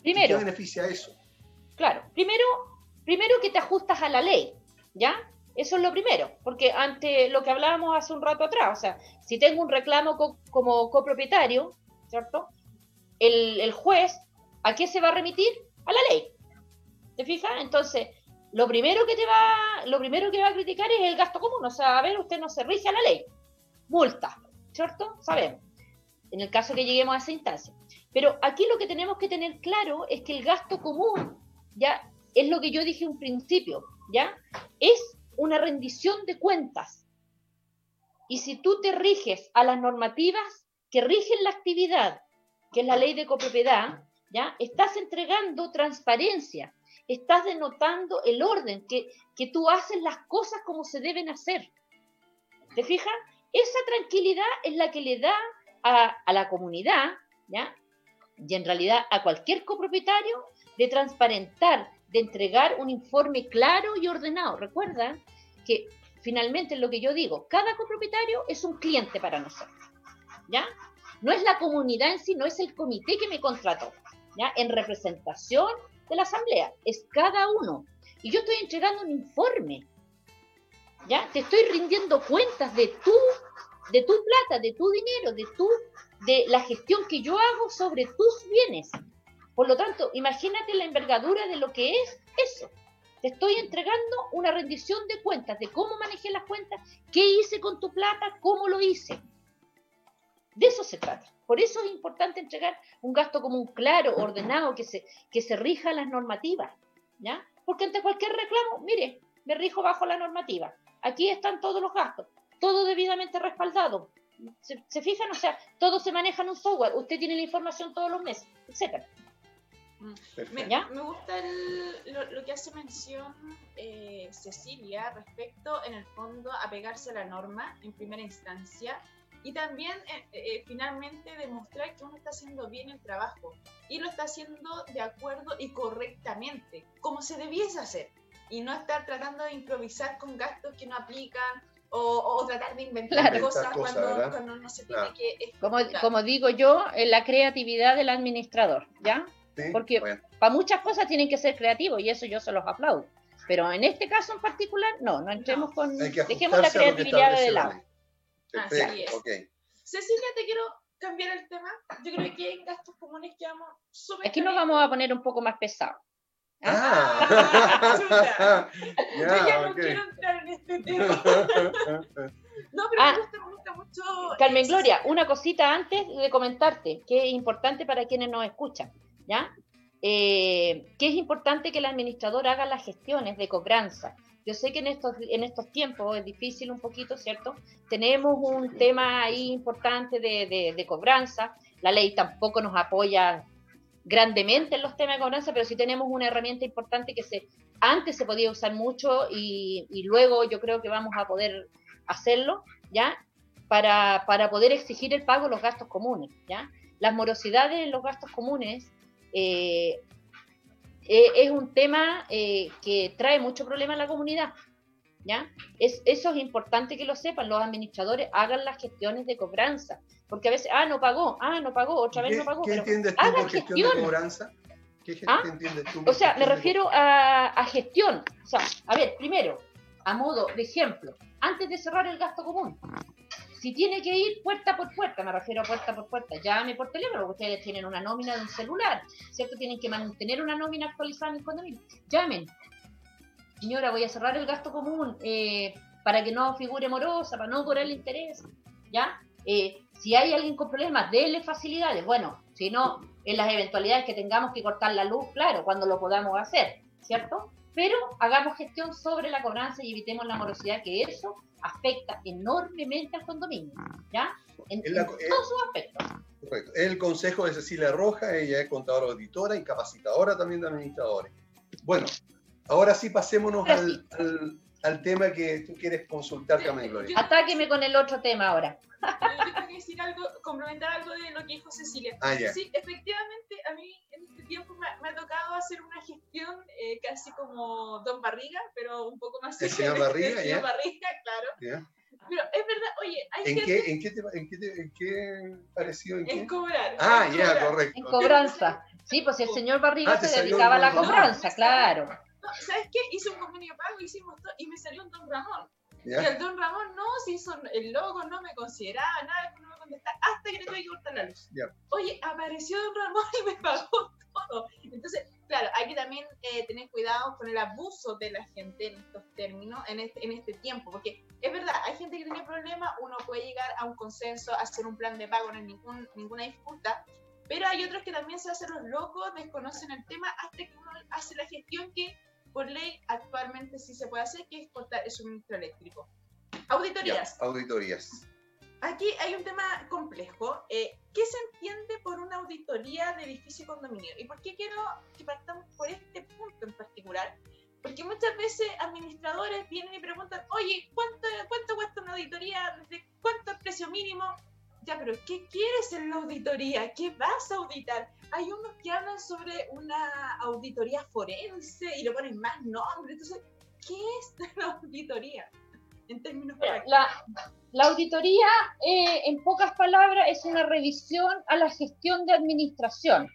Primero. ¿Qué beneficia eso? Claro, primero primero que te ajustas a la ley, ¿ya? Eso es lo primero, porque ante lo que hablábamos hace un rato atrás, o sea, si tengo un reclamo como copropietario, ¿cierto? El, juez, ¿a qué se va a remitir? A la ley. ¿Te fijas? Entonces, lo primero que te va, lo primero que va a criticar es el gasto común, o sea, a ver, usted no se rige a la ley. Multa, ¿cierto? Sabemos. En el caso que lleguemos a esa instancia. Pero aquí lo que tenemos que tener claro es que el gasto común, ya es lo que yo dije un principio, ¿ya? Es una rendición de cuentas. Y si tú te riges a las normativas que rigen la actividad, que es la ley de copropiedad, ¿ya? Estás entregando transparencia, estás denotando el orden, que, que tú haces las cosas como se deben hacer. ¿Te fijas? Esa tranquilidad es la que le da a, a la comunidad, ¿ya? Y en realidad a cualquier copropietario de transparentar, de entregar un informe claro y ordenado. Recuerda que finalmente lo que yo digo, cada copropietario es un cliente para nosotros, ¿ya? No es la comunidad en sí, no es el comité que me contrató, ¿ya? En representación de la asamblea, es cada uno. Y yo estoy entregando un informe, ¿ya? Te estoy rindiendo cuentas de tu, de tu plata, de tu dinero, de tu, de la gestión que yo hago sobre tus bienes. Por lo tanto, imagínate la envergadura de lo que es eso. Te estoy entregando una rendición de cuentas de cómo manejé las cuentas, qué hice con tu plata, cómo lo hice. De eso se trata. Por eso es importante entregar un gasto común claro, ordenado, que se, que se rija las normativas. ¿ya? Porque ante cualquier reclamo, mire, me rijo bajo la normativa. Aquí están todos los gastos, todo debidamente respaldado. ¿Se, se fijan? O sea, todo se maneja en un software. Usted tiene la información todos los meses, etcétera. Mm. Me, me, gusta lo, que hace mención eh, Cecilia respecto, en el fondo, a pegarse a la norma en primera instancia y también eh, eh, finalmente demostrar que uno está haciendo bien el trabajo y lo está haciendo de acuerdo y correctamente, como se debiese hacer, y no estar tratando de improvisar con gastos que no aplican o, tratar de inventar cosas cuando, no se tiene que... Como, como digo yo, en la creatividad del administrador, ¿ya? Porque para muchas cosas tienen que ser creativos y eso yo se los aplaudo. Pero en este caso en particular, no, no entremos con. Dejemos la creatividad de lado. Así es. Cecilia, te quiero cambiar el tema. Yo creo que en gastos comunes quedamos súper. Aquí nos vamos a poner un poco más pesados. Ah, [LAUGHS] yo ya no quiero entrar en este tema. [LAUGHS] no, pero ah, me, gusta, me, gusta, mucho. Carmen Gloria, una cosita antes de comentarte, que es importante para quienes nos escuchan. ¿ya? Eh, que es importante que el administrador haga las gestiones de cobranza. Yo sé que en estos, en estos tiempos es difícil un poquito, ¿cierto? Tenemos un tema ahí importante de, de, cobranza. La ley tampoco nos apoya grandemente en los temas de cobranza, pero sí tenemos una herramienta importante que se, antes se podía usar mucho y, y luego yo creo que vamos a poder hacerlo, ¿ya? Para, para, poder exigir el pago de los gastos comunes, ¿ya? Las morosidades en los gastos comunes eh, eh, es un tema eh, que trae mucho problema a la comunidad. ¿ya? Es, eso es importante que lo sepan, los administradores hagan las gestiones de cobranza, porque a veces, ah, no pagó, ah, no pagó, otra vez no pagó. ¿Qué entiendes tú por gestión de cobranza? ¿Qué ¿Ah? entiendes tú? O sea, me refiero a, a gestión. O sea, a ver, primero, a modo de ejemplo, antes de cerrar el gasto común, si tiene que ir puerta por puerta, me refiero a puerta por puerta, llame por teléfono, porque ustedes tienen una nómina de un celular, ¿cierto? Tienen que mantener una nómina actualizada en el condominio. Llamen. Señora, voy a cerrar el gasto común eh, para que no figure morosa, para no cobrar el interés, ¿ya? Eh, si hay alguien con problemas, déle facilidades. Bueno, si no, en las eventualidades que tengamos que cortar la luz, claro, cuando lo podamos hacer, ¿cierto? Pero hagamos gestión sobre la cobranza y evitemos la morosidad, que eso afecta enormemente al condominio, ¿ya? En, todos sus aspectos. Correcto. El consejo de Cecilia Roja, ella es contadora auditora y capacitadora también de administradores. Bueno, ahora sí pasémonos al, al, tema que tú quieres consultar también, Gloria. Atáqueme con el otro tema ahora. Yo tengo que decir algo, complementar algo de lo que dijo Cecilia. Ah, sí, efectivamente, a mí en este tiempo me, ha tocado hacer una gestión eh, casi como Don Barriga, pero un poco más... ¿El [LAUGHS] señor Barriga? El Barriga, claro. Pero es verdad, oye, hay ¿En Qué, ¿En qué, te, en qué, en qué parecido? En, en cobrar. Ah, ya, correcto. En cobranza. Sí, pues el señor Barriga ah, se dedicaba a la cobranza, claro. ¿Sabes qué? Hice un convenio pago, hicimos todo, y me salió un Don Ramón. Y el Don Ramón no se hizo el logo, no me consideraba nada, no me contestaba, hasta que le tuve que cortar la luz. Oye, apareció Don Ramón y me pagó todo. Entonces, claro, hay que también eh, tener cuidado con el abuso de la gente en estos términos, en este, en este tiempo, porque es verdad, hay gente que tiene problemas, uno puede llegar a un consenso, hacer un plan de pago, no hay ningún, ninguna disputa, pero hay otros que también se hacen los locos, desconocen el tema hasta que uno hace la gestión que por ley actualmente sí se puede hacer, que es cortar el suministro eléctrico. Auditorías. auditorías. Aquí hay un tema complejo. Eh, ¿Qué se entiende por una auditoría de edificio y condominio? ¿Y por qué quiero que partamos por este punto en particular? Porque muchas veces administradores vienen y preguntan, oye, ¿cuánto, cuánto cuesta una auditoría? ¿Desde cuánto es el precio mínimo? Ya, pero ¿qué quieres en la auditoría? ¿Qué vas a auditar? Hay unos que hablan sobre una auditoría forense y le ponen más nombres. Entonces, ¿qué es la auditoría? En términos la, la auditoría, eh, en pocas palabras, es una revisión a la gestión de administración,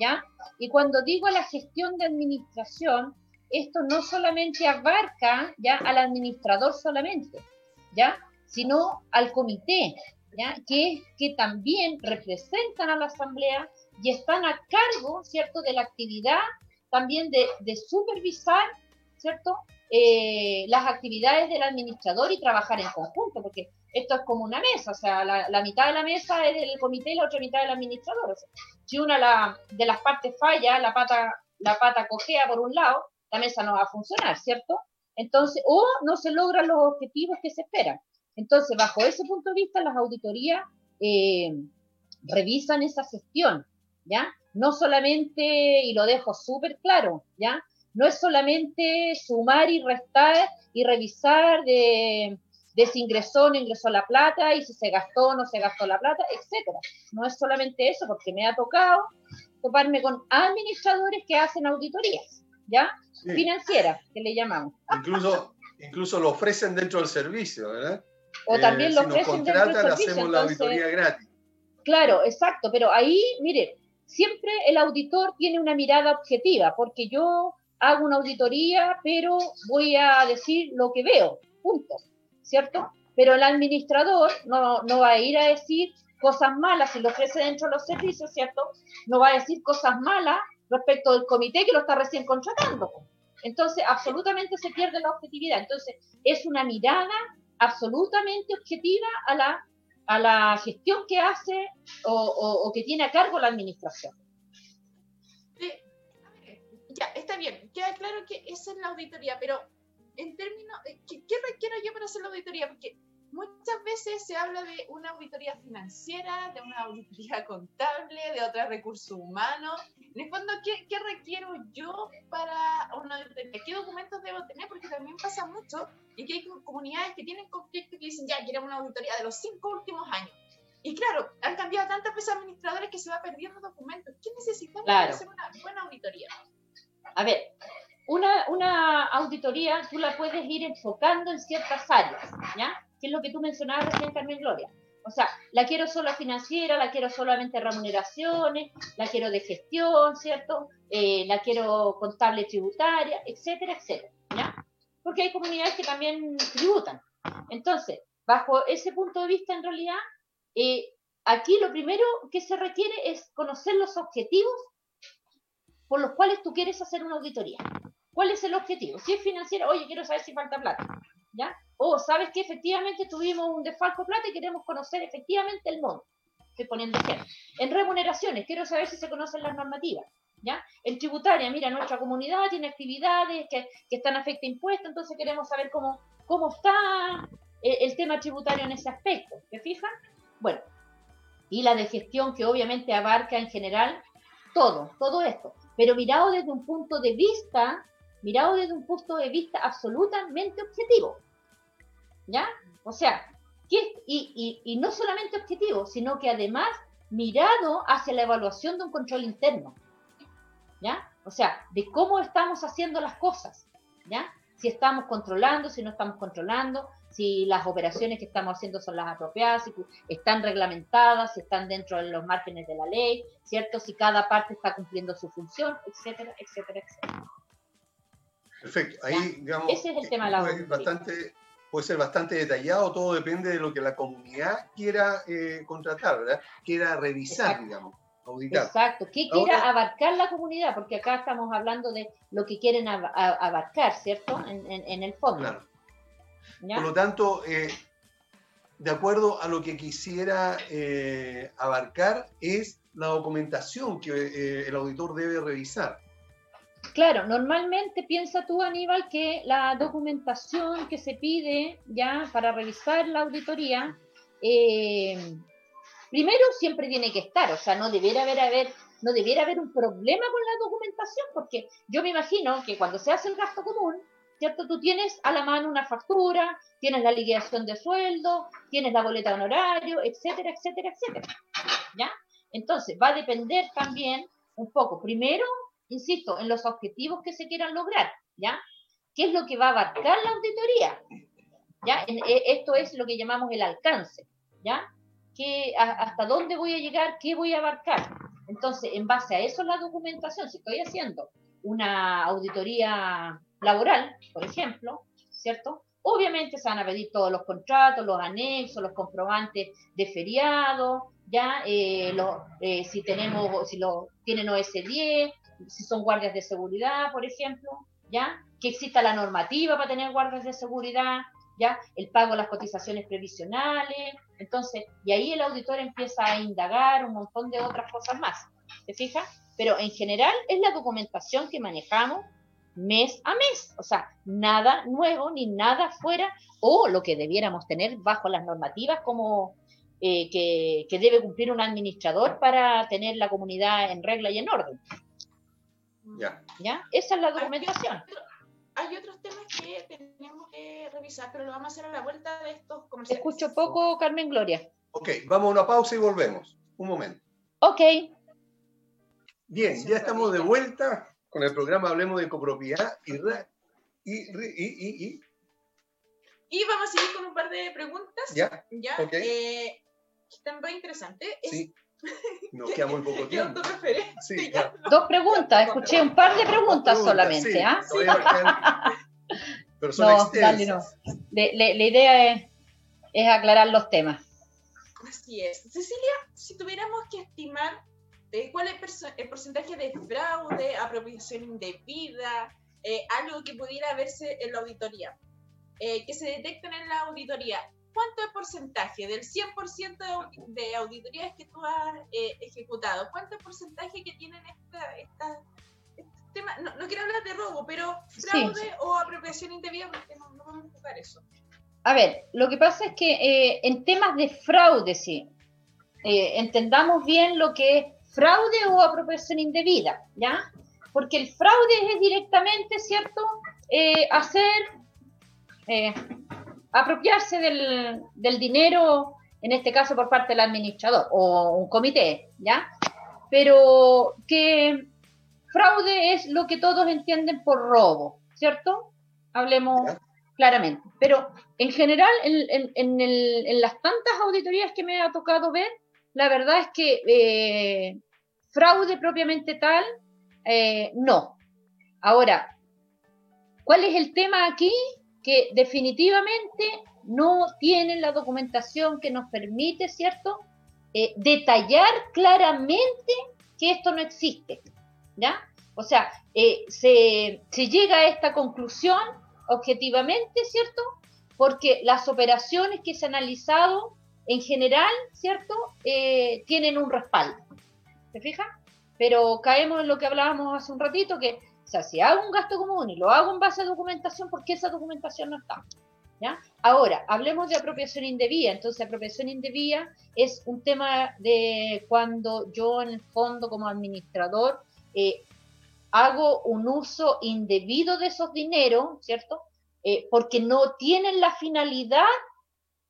¿ya? Y cuando digo la gestión de administración, esto no solamente abarca ya al administrador solamente, ¿ya? Sino al comité, Que, también representan a la asamblea y están a cargo, ¿cierto?, de la actividad también de, supervisar, ¿cierto?, eh, las actividades del administrador y trabajar en conjunto, porque esto es como una mesa, o sea, la, mitad de la mesa es del comité y la otra mitad del administrador. si una de las partes falla, la pata, la pata cojea por un lado, la mesa no va a funcionar, ¿cierto? Entonces, o no se logran los objetivos que se esperan. Entonces, bajo ese punto de vista, las auditorías eh, revisan esa gestión, ¿ya? No solamente, y lo dejo súper claro, ¿ya? no es solamente sumar y restar y revisar de, si ingresó o no ingresó la plata y si se gastó o no se gastó la plata, etcétera. No es solamente eso, porque me ha tocado toparme con administradores que hacen auditorías, ¿ya? Financieras, que le llamamos. Incluso, incluso lo ofrecen dentro del servicio, ¿verdad? O también lo eh, ofrecen dentro del servicio. hacemos la auditoría gratis. Claro, exacto, pero ahí, mire, siempre el auditor tiene una mirada objetiva, porque yo hago una auditoría, pero voy a decir lo que veo, punto, ¿cierto? Pero el administrador no, no va a ir a decir cosas malas si lo ofrece dentro de los servicios, ¿cierto? No va a decir cosas malas respecto del comité que lo está recién contratando. Entonces, absolutamente se pierde la objetividad. Entonces, es una mirada absolutamente objetiva a la, a la gestión que hace o, que tiene a cargo la administración. Ya, está bien, queda claro que esa es la auditoría, pero en términos, eh, ¿qué, requiero yo para hacer la auditoría? Porque muchas veces se habla de una auditoría financiera, de una auditoría [LAUGHS] contable, de otra recursos humanos. En el fondo, ¿qué, ¿qué, requiero yo para una auditoría? ¿Qué documentos debo tener? Porque también pasa mucho y que hay comunidades que tienen conflictos que dicen, ya, queremos una auditoría de los cinco últimos años. Y claro, han cambiado tantas veces administradores que se va perdiendo documentos. ¿Qué necesitamos para hacer una buena auditoría? A ver, una, auditoría tú la puedes ir enfocando en ciertas áreas, ¿ya? Que es lo que tú mencionabas recién, Carmen Gloria. O sea, la quiero solo financiera, la quiero solamente remuneraciones, la quiero de gestión, ¿cierto? Eh, la quiero contable tributaria, etcétera, etcétera, ¿ya? Porque hay comunidades que también tributan. Entonces, bajo ese punto de vista, en realidad, eh, aquí lo primero que se requiere es conocer los objetivos por los cuales tú quieres hacer una auditoría. ¿Cuál es el objetivo? Si es financiero, oye, quiero saber si falta plata, ¿ya? O sabes que efectivamente tuvimos un desfalco de plata y queremos conocer efectivamente el monto. Estoy poniendo ejemplo. En remuneraciones, quiero saber si se conocen las normativas, ¿ya? En tributaria, mira, nuestra comunidad tiene actividades que, que están afecta a impuestos, entonces queremos saber cómo, cómo está el, el tema tributario en ese aspecto. ¿Te fijas? Bueno, y la de gestión que obviamente abarca en general todo, todo esto pero mirado desde un punto de vista, mirado desde un punto de vista absolutamente objetivo. ¿Ya? O sea, y, y, no solamente objetivo, sino que además mirado hacia la evaluación de un control interno. ¿Ya? O sea, de cómo estamos haciendo las cosas. ¿Ya? Si estamos controlando, si no estamos controlando, si las operaciones que estamos haciendo son las apropiadas, si están reglamentadas, si están dentro de los márgenes de la ley, ¿cierto? Si cada parte está cumpliendo su función, etcétera, etcétera, etcétera. Perfecto. Ahí, digamos, Ese es el tema de la puede, auditoría. bastante, puede ser bastante detallado, todo depende de lo que la comunidad quiera eh, contratar, ¿verdad? Quiera revisar, Exacto. digamos, auditar. Exacto, ¿qué quiera abarcar la comunidad? Porque acá estamos hablando de lo que quieren abarcar, ¿cierto? En, en- en el fondo. Claro. ¿ya? Por lo tanto, eh, de acuerdo a lo que quisiera eh, abarcar, es la documentación que eh, el auditor debe revisar. Claro, normalmente piensa tú, Aníbal, que la documentación que se pide ya para revisar la auditoría, eh, primero siempre tiene que estar, o sea, no debiera haber, haber, no debiera haber un problema con la documentación, porque yo me imagino que cuando se hace el gasto común, ¿cierto? Tú tienes a la mano una factura, tienes la liquidación de sueldo, tienes la boleta de honorario, etcétera, etcétera, etcétera. ¿Ya? Entonces, va a depender también un poco, primero, insisto, en los objetivos que se quieran lograr, ¿ya? ¿Qué es lo que va a abarcar la auditoría? ¿Ya? E- esto es lo que llamamos el alcance, ¿ya? ¿Qué, a- ¿Hasta dónde voy a llegar? ¿Qué voy a abarcar? Entonces, en base a eso, la documentación, si estoy haciendo una auditoría laboral, por ejemplo, ¿cierto? Obviamente se van a pedir todos los contratos, los anexos, los comprobantes de feriado, ya, eh, eh, si tenemos, si lo tienen OS10, si son guardias de seguridad, por ejemplo, ya, que exista la normativa para tener guardias de seguridad, ya, el pago de las cotizaciones previsionales, entonces, y ahí el auditor empieza a indagar un montón de otras cosas más, ¿te fijas? Pero en general es la documentación que manejamos mes a mes, o sea, nada nuevo ni nada fuera, o lo que debiéramos tener bajo las normativas como eh, que, que debe cumplir un administrador para tener la comunidad en regla y en orden, Ya. ¿ya? Esa es la documentación. Hay otros temas que tenemos que revisar, pero lo vamos a hacer a la vuelta de estos Te comerciales. escucho poco, Carmen Gloria. Ok, vamos a una pausa y volvemos. Un momento. Ok, Bien, ya estamos de vuelta con el programa Hablemos de Copropiedad y, y, y, y, y- Y vamos a seguir con un par de preguntas. ya, ¿ya? Ok. Eh, están muy interesantes. Es- sí. Nos queda muy poco ¿Qué tiempo. Sí, Ya. dos preguntas, escuché un par de preguntas Preguntas, solamente, sí, ¿ah? Pero son No, dale, no. Le- le- la idea es, es aclarar los temas. Así es. Cecilia, si tuviéramos que estimar eh, cuál es el porcentaje de fraude, apropiación indebida, eh, algo que pudiera verse en la auditoría, eh, que se detecten en la auditoría, ¿cuánto es porcentaje del 100% de, audi- de auditorías que tú has eh, ejecutado? ¿Cuánto es porcentaje que tienen esta, esta, este tema? No, no quiero hablar de robo, pero fraude o apropiación indebida, porque no, no podemos tocar eso. A ver, lo que pasa es que eh, en temas de fraude, sí, eh, entendamos bien lo que es fraude o apropiación indebida, ¿ya? Porque el fraude es directamente, ¿cierto? Eh, hacer, eh, apropiarse del, del dinero, en este caso por parte del administrador o un comité, ¿ya? Pero que fraude es lo que todos entienden por robo, ¿cierto? Hablemos Ya. claramente. Pero en general, en, en- en el- en las tantas auditorías que me ha tocado ver, la verdad es que eh, fraude propiamente tal, eh, no. Ahora, ¿cuál es el tema aquí? Que definitivamente no tienen la documentación que nos permite, ¿cierto? Eh, detallar claramente que esto no existe, ¿ya? O sea, eh, se, llega a esta conclusión objetivamente, ¿cierto? Porque las operaciones que se han analizado en general, ¿cierto? Eh, tienen un respaldo. ¿Se fija? Pero caemos en lo que hablábamos hace un ratito, que, o sea, si hago un gasto común y lo hago en base a documentación, ¿por qué esa documentación no está? ¿Ya? Ahora, hablemos de apropiación indebida. Entonces, apropiación indebida es un tema de cuando yo, en el fondo, como administrador, eh, hago un uso indebido de esos dineros, ¿cierto? Eh, porque no tienen la finalidad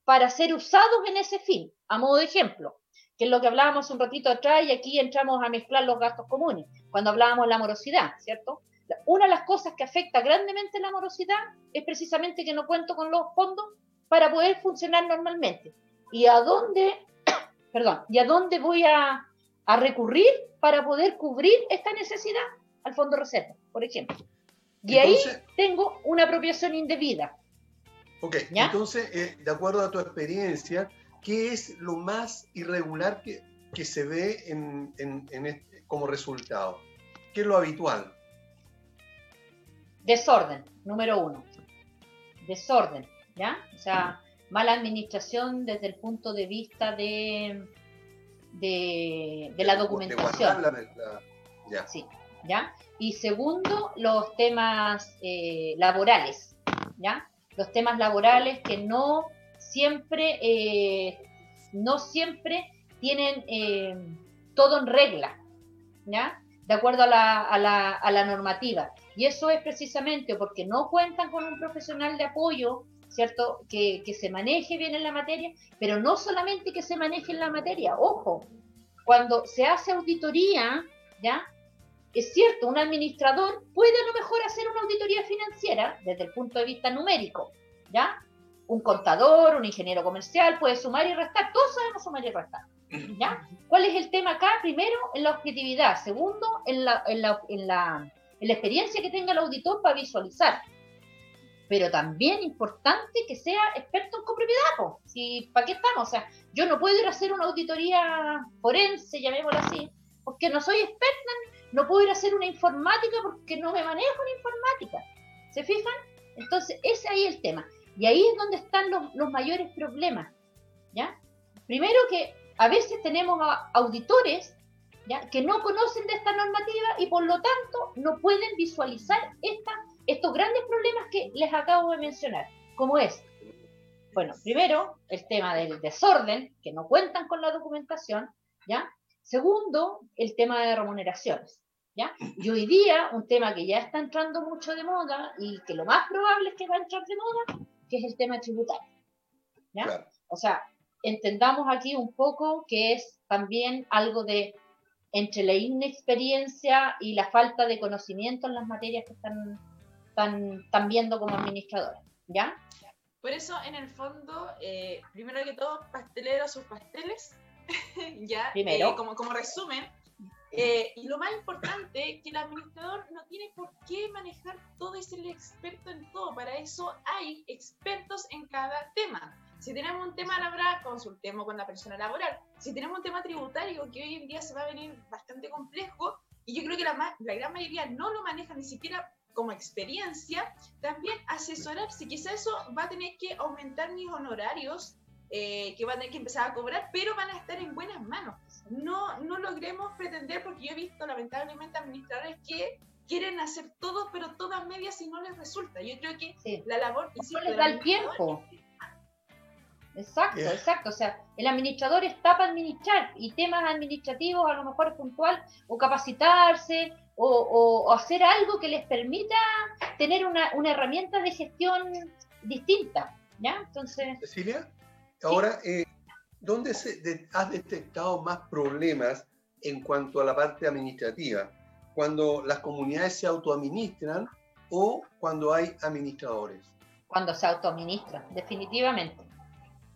para ser usados en ese fin. A modo de ejemplo, que es lo que hablábamos un ratito atrás y aquí entramos a mezclar los gastos comunes, cuando hablábamos de la morosidad, ¿cierto? Una de las cosas que afecta grandemente la morosidad es precisamente que no cuento con los fondos para poder funcionar normalmente. ¿Y a dónde, [COUGHS] perdón, y a dónde voy a, a recurrir para poder cubrir esta necesidad? Al fondo reserva, por ejemplo. Y ahí tengo una apropiación indebida. Ok, entonces, eh, de acuerdo a tu experiencia, ¿qué es lo más irregular que, que se ve en, en, este, como resultado? ¿Qué es lo habitual? Desorden, número uno. Desorden, ¿ya? O sea, mala administración desde el punto de vista de, de, la documentación. ya. Sí, ¿ya? Y segundo, los temas eh, laborales, ¿ya? Los temas laborales que no siempre, eh, no siempre tienen eh, todo en regla, ¿ya? De acuerdo a la, a, la, normativa. Y eso es precisamente porque no cuentan con un profesional de apoyo ¿cierto? Que, que, se maneje bien en la materia, pero no solamente que se maneje en la materia, ojo, cuando se hace auditoría, ¿ya? Es cierto, un administrador puede a lo mejor hacer una auditoría financiera desde el punto de vista numérico, ¿ya? Un contador, un ingeniero comercial puede sumar y restar, todos sabemos sumar y restar, ¿ya? ¿Cuál es el tema acá? Primero, en la objetividad, segundo, en la, en la, en la, en la experiencia que tenga el auditor para visualizar, pero también importante que sea experto en copropiedad, Si, ¿para qué estamos? O sea, yo no puedo ir a hacer una auditoría forense, llamémoslo así, porque no soy experta, no puedo ir a hacer una informática porque no me manejo en informática. ¿Se fijan? Entonces, ese ahí es el tema. Y ahí es donde están los, los mayores problemas, ¿ya? Primero que a veces tenemos auditores ¿ya? que no conocen de esta normativa y por lo tanto no pueden visualizar esta estos grandes problemas que les acabo de mencionar, como es, bueno, primero, el tema del desorden, que no cuentan con la documentación, ¿ya? Segundo, el tema de remuneraciones, ¿ya? Y hoy día, un tema que ya está entrando mucho de moda y que lo más probable es que va a entrar de moda, que es el tema tributario, ¿ya? O sea, entendamos aquí un poco que es también algo de entre la inexperiencia y la falta de conocimiento en las materias que están están, viendo como administradores, ¿ya? Por eso, en el fondo, eh, primero que todo, pastelero sus pasteles, [LAUGHS] ¿ya? Primero. Eh, como, como resumen. Eh, y lo más importante, que el administrador no tiene por qué manejar todo y ser el experto en todo. Para eso hay expertos en cada tema. Si tenemos un tema laboral, consultemos con la persona laboral. Si tenemos un tema tributario, que hoy en día se va a venir bastante complejo, y yo creo que la, la gran mayoría no lo maneja ni siquiera como experiencia, también asesorarse. Quizá eso va a tener que aumentar mis honorarios, eh, que van a tener que empezar a cobrar, pero van a estar en buenas manos. No, no logremos pretender, porque yo he visto lamentablemente administradores que quieren hacer todo, pero todas medias y no les resulta. Yo creo que la labor... No les da el tiempo. Exacto, exacto. O sea, el administrador está para administrar y temas administrativos a lo mejor puntual o capacitarse o, hacer algo que les permita tener una, herramienta de gestión distinta. ¿Ya? Entonces. Cecilia, ahora, eh, ¿dónde se has detectado más problemas en cuanto a la parte administrativa? ¿Cuando las comunidades se autoadministran o cuando hay administradores? Cuando se autoadministran, definitivamente.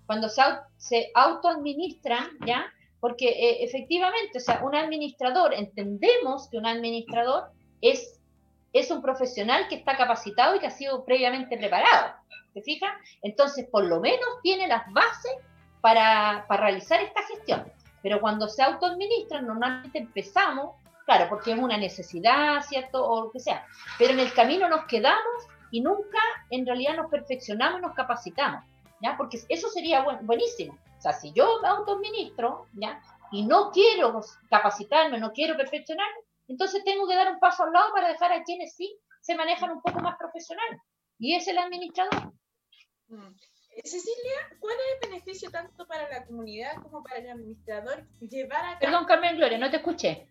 Cuando se, se autoadministran, ¿ya? Porque eh, efectivamente, o sea, un administrador, entendemos que un administrador es, es un profesional que está capacitado y que ha sido previamente preparado. ¿Se fijan? Entonces, por lo menos tiene las bases para, para realizar esta gestión. Pero cuando se autoadministran, normalmente empezamos, claro, porque es una necesidad, ¿cierto? O lo que sea. Pero en el camino nos quedamos y nunca en realidad nos perfeccionamos nos capacitamos. ¿Ya? Porque eso sería buenísimo. O sea, si yo me autoadministro. Y no quiero capacitarme, no quiero perfeccionarme, entonces tengo que dar un paso al lado para dejar a quienes sí se manejan un poco más profesional. Y es el administrador. Mm. Cecilia, ¿cuál es el beneficio tanto para la comunidad como para el administrador llevar a Perdón, Carmen Gloria, no te escuché.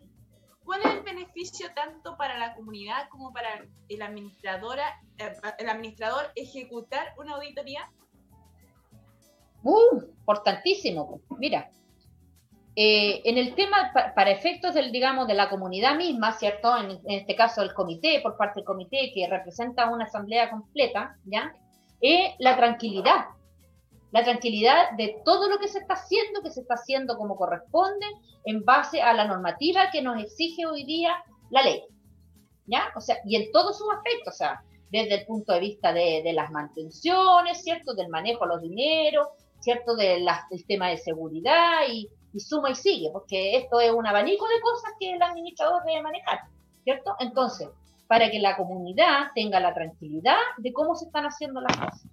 ¿Cuál es el beneficio tanto para la comunidad como para el, administradora, eh, el administrador ejecutar una auditoría? Uh, importantísimo. Mira, eh, en el tema, para efectos del, digamos, de la comunidad misma, ¿cierto? En, este caso, el comité, por parte del comité, que representa una asamblea completa, ¿ya? Es la tranquilidad. La tranquilidad de todo lo que se está haciendo, que se está haciendo como corresponde, en base a la normativa que nos exige hoy día la ley. ¿ya? O sea, y en todos sus aspectos, o sea, desde el punto de vista de, de las mantenciones, ¿cierto? Del manejo de los dineros, ¿cierto? Del tema de seguridad y, y, suma y sigue, porque esto es un abanico de cosas que el administrador debe manejar, ¿cierto? Entonces, para que la comunidad tenga la tranquilidad de cómo se están haciendo las cosas.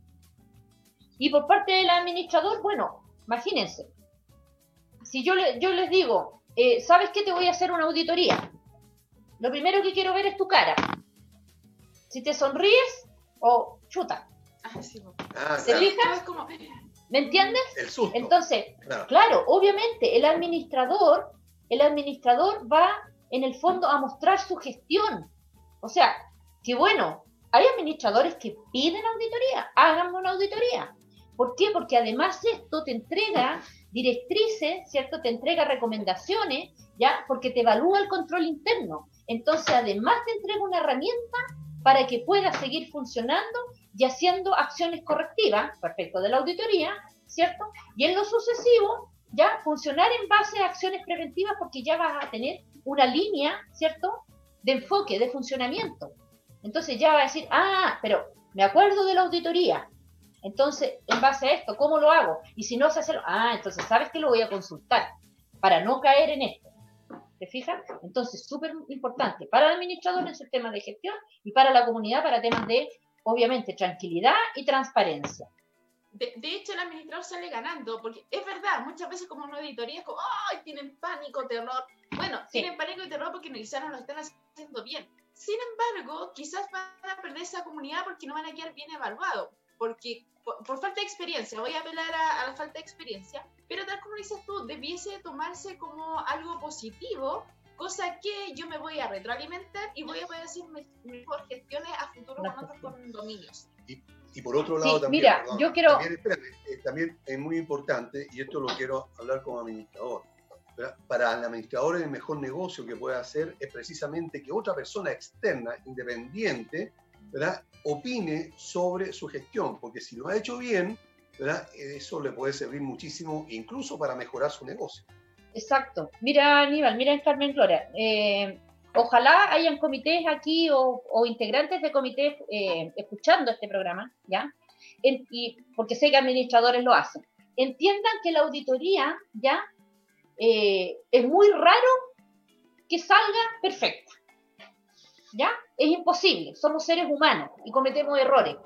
Y por parte del administrador, bueno, imagínense, si yo, yo les digo, eh, ¿sabes qué? Te voy a hacer una auditoría. Lo primero que quiero ver es tu cara. Si te sonríes o chuta. Ah, sí, Ah, ¿Se claro. ¿Me entiendes? El susto. Entonces, Claro. claro, obviamente el administrador, el administrador va en el fondo a mostrar su gestión. O sea, que bueno, hay administradores que piden auditoría, háganme una auditoría. ¿Por qué? Porque además esto te entrega directrices, ¿cierto? Te entrega recomendaciones, ¿ya? Porque te evalúa el control interno. Entonces, además te entrega una herramienta para que puedas seguir funcionando y haciendo acciones correctivas respecto de la auditoría, ¿cierto? Y en lo sucesivo, ya funcionar en base a acciones preventivas porque ya vas a tener una línea, ¿cierto? De enfoque, de funcionamiento. Entonces ya va a decir, ah, pero me acuerdo de la auditoría. Entonces, en base a esto, ¿cómo lo hago? Y si no sé hacerlo, ah, entonces sabes que lo voy a consultar para no caer en esto. ¿Te fijas? Entonces, súper importante para el administrador en su tema de gestión y para la comunidad para temas de, obviamente, tranquilidad y transparencia. De, de hecho, el administrador sale ganando, porque es verdad, muchas veces como una auditoría es como, ¡ay! Tienen pánico, terror. Bueno, Sí. tienen pánico y terror porque quizás no lo están haciendo bien. Sin embargo, quizás van a perder esa comunidad porque no van a quedar bien evaluados. Porque por, por falta de experiencia, voy a apelar a, a la falta de experiencia, pero tal como dices tú, debiese tomarse como algo positivo, cosa que yo me voy a retroalimentar y voy a poder hacer me- mejor gestiones a futuro con otros condominios. Y por otro Sí, lado también, mira, perdón, yo quiero- también, espérame, eh, también es muy importante, y esto lo quiero hablar como administrador, ¿verdad? para el administrador el mejor negocio que puede hacer es precisamente que otra persona externa, independiente, ¿verdad? opine sobre su gestión, porque si lo ha hecho bien, eso le puede servir muchísimo incluso para mejorar su negocio. Exacto. Mira, Aníbal, mira, Carmen Gloria. eh, ojalá hayan comités aquí o, integrantes de comités eh, escuchando este programa, ¿ya? Porque sé que administradores lo hacen. Entiendan que la auditoría, ¿ya? Eh, es muy raro que salga perfecta, ¿ya? Es imposible, somos seres humanos y cometemos errores,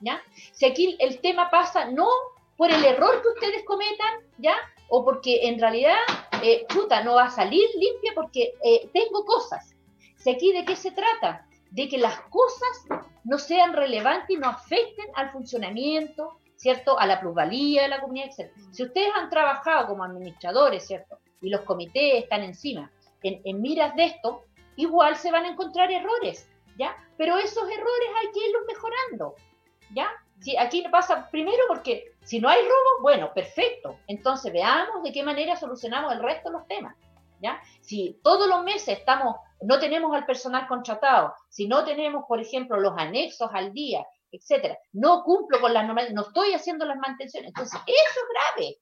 ¿ya? Si aquí el tema pasa no por el error que ustedes cometan, ¿ya? O porque en realidad eh, puta, no va a salir limpia porque eh, tengo cosas. Si aquí de qué se trata? De que las cosas no sean relevantes y no afecten al funcionamiento, ¿cierto? A la plusvalía de la comunidad, etc. Si ustedes han trabajado como administradores, ¿cierto? Y los comités están encima, en, en miras de esto, igual se van a encontrar errores, ¿ya? Pero esos errores hay que irlos mejorando, ¿ya? Sí, aquí pasa primero porque si no hay robo, bueno, perfecto. Entonces veamos de qué manera solucionamos el resto de los temas. ¿ya? Si todos los meses estamos, no tenemos al personal contratado, si no tenemos, por ejemplo, los anexos al día, etcétera, no cumplo con las normas, no estoy haciendo las mantenciones, entonces eso es grave.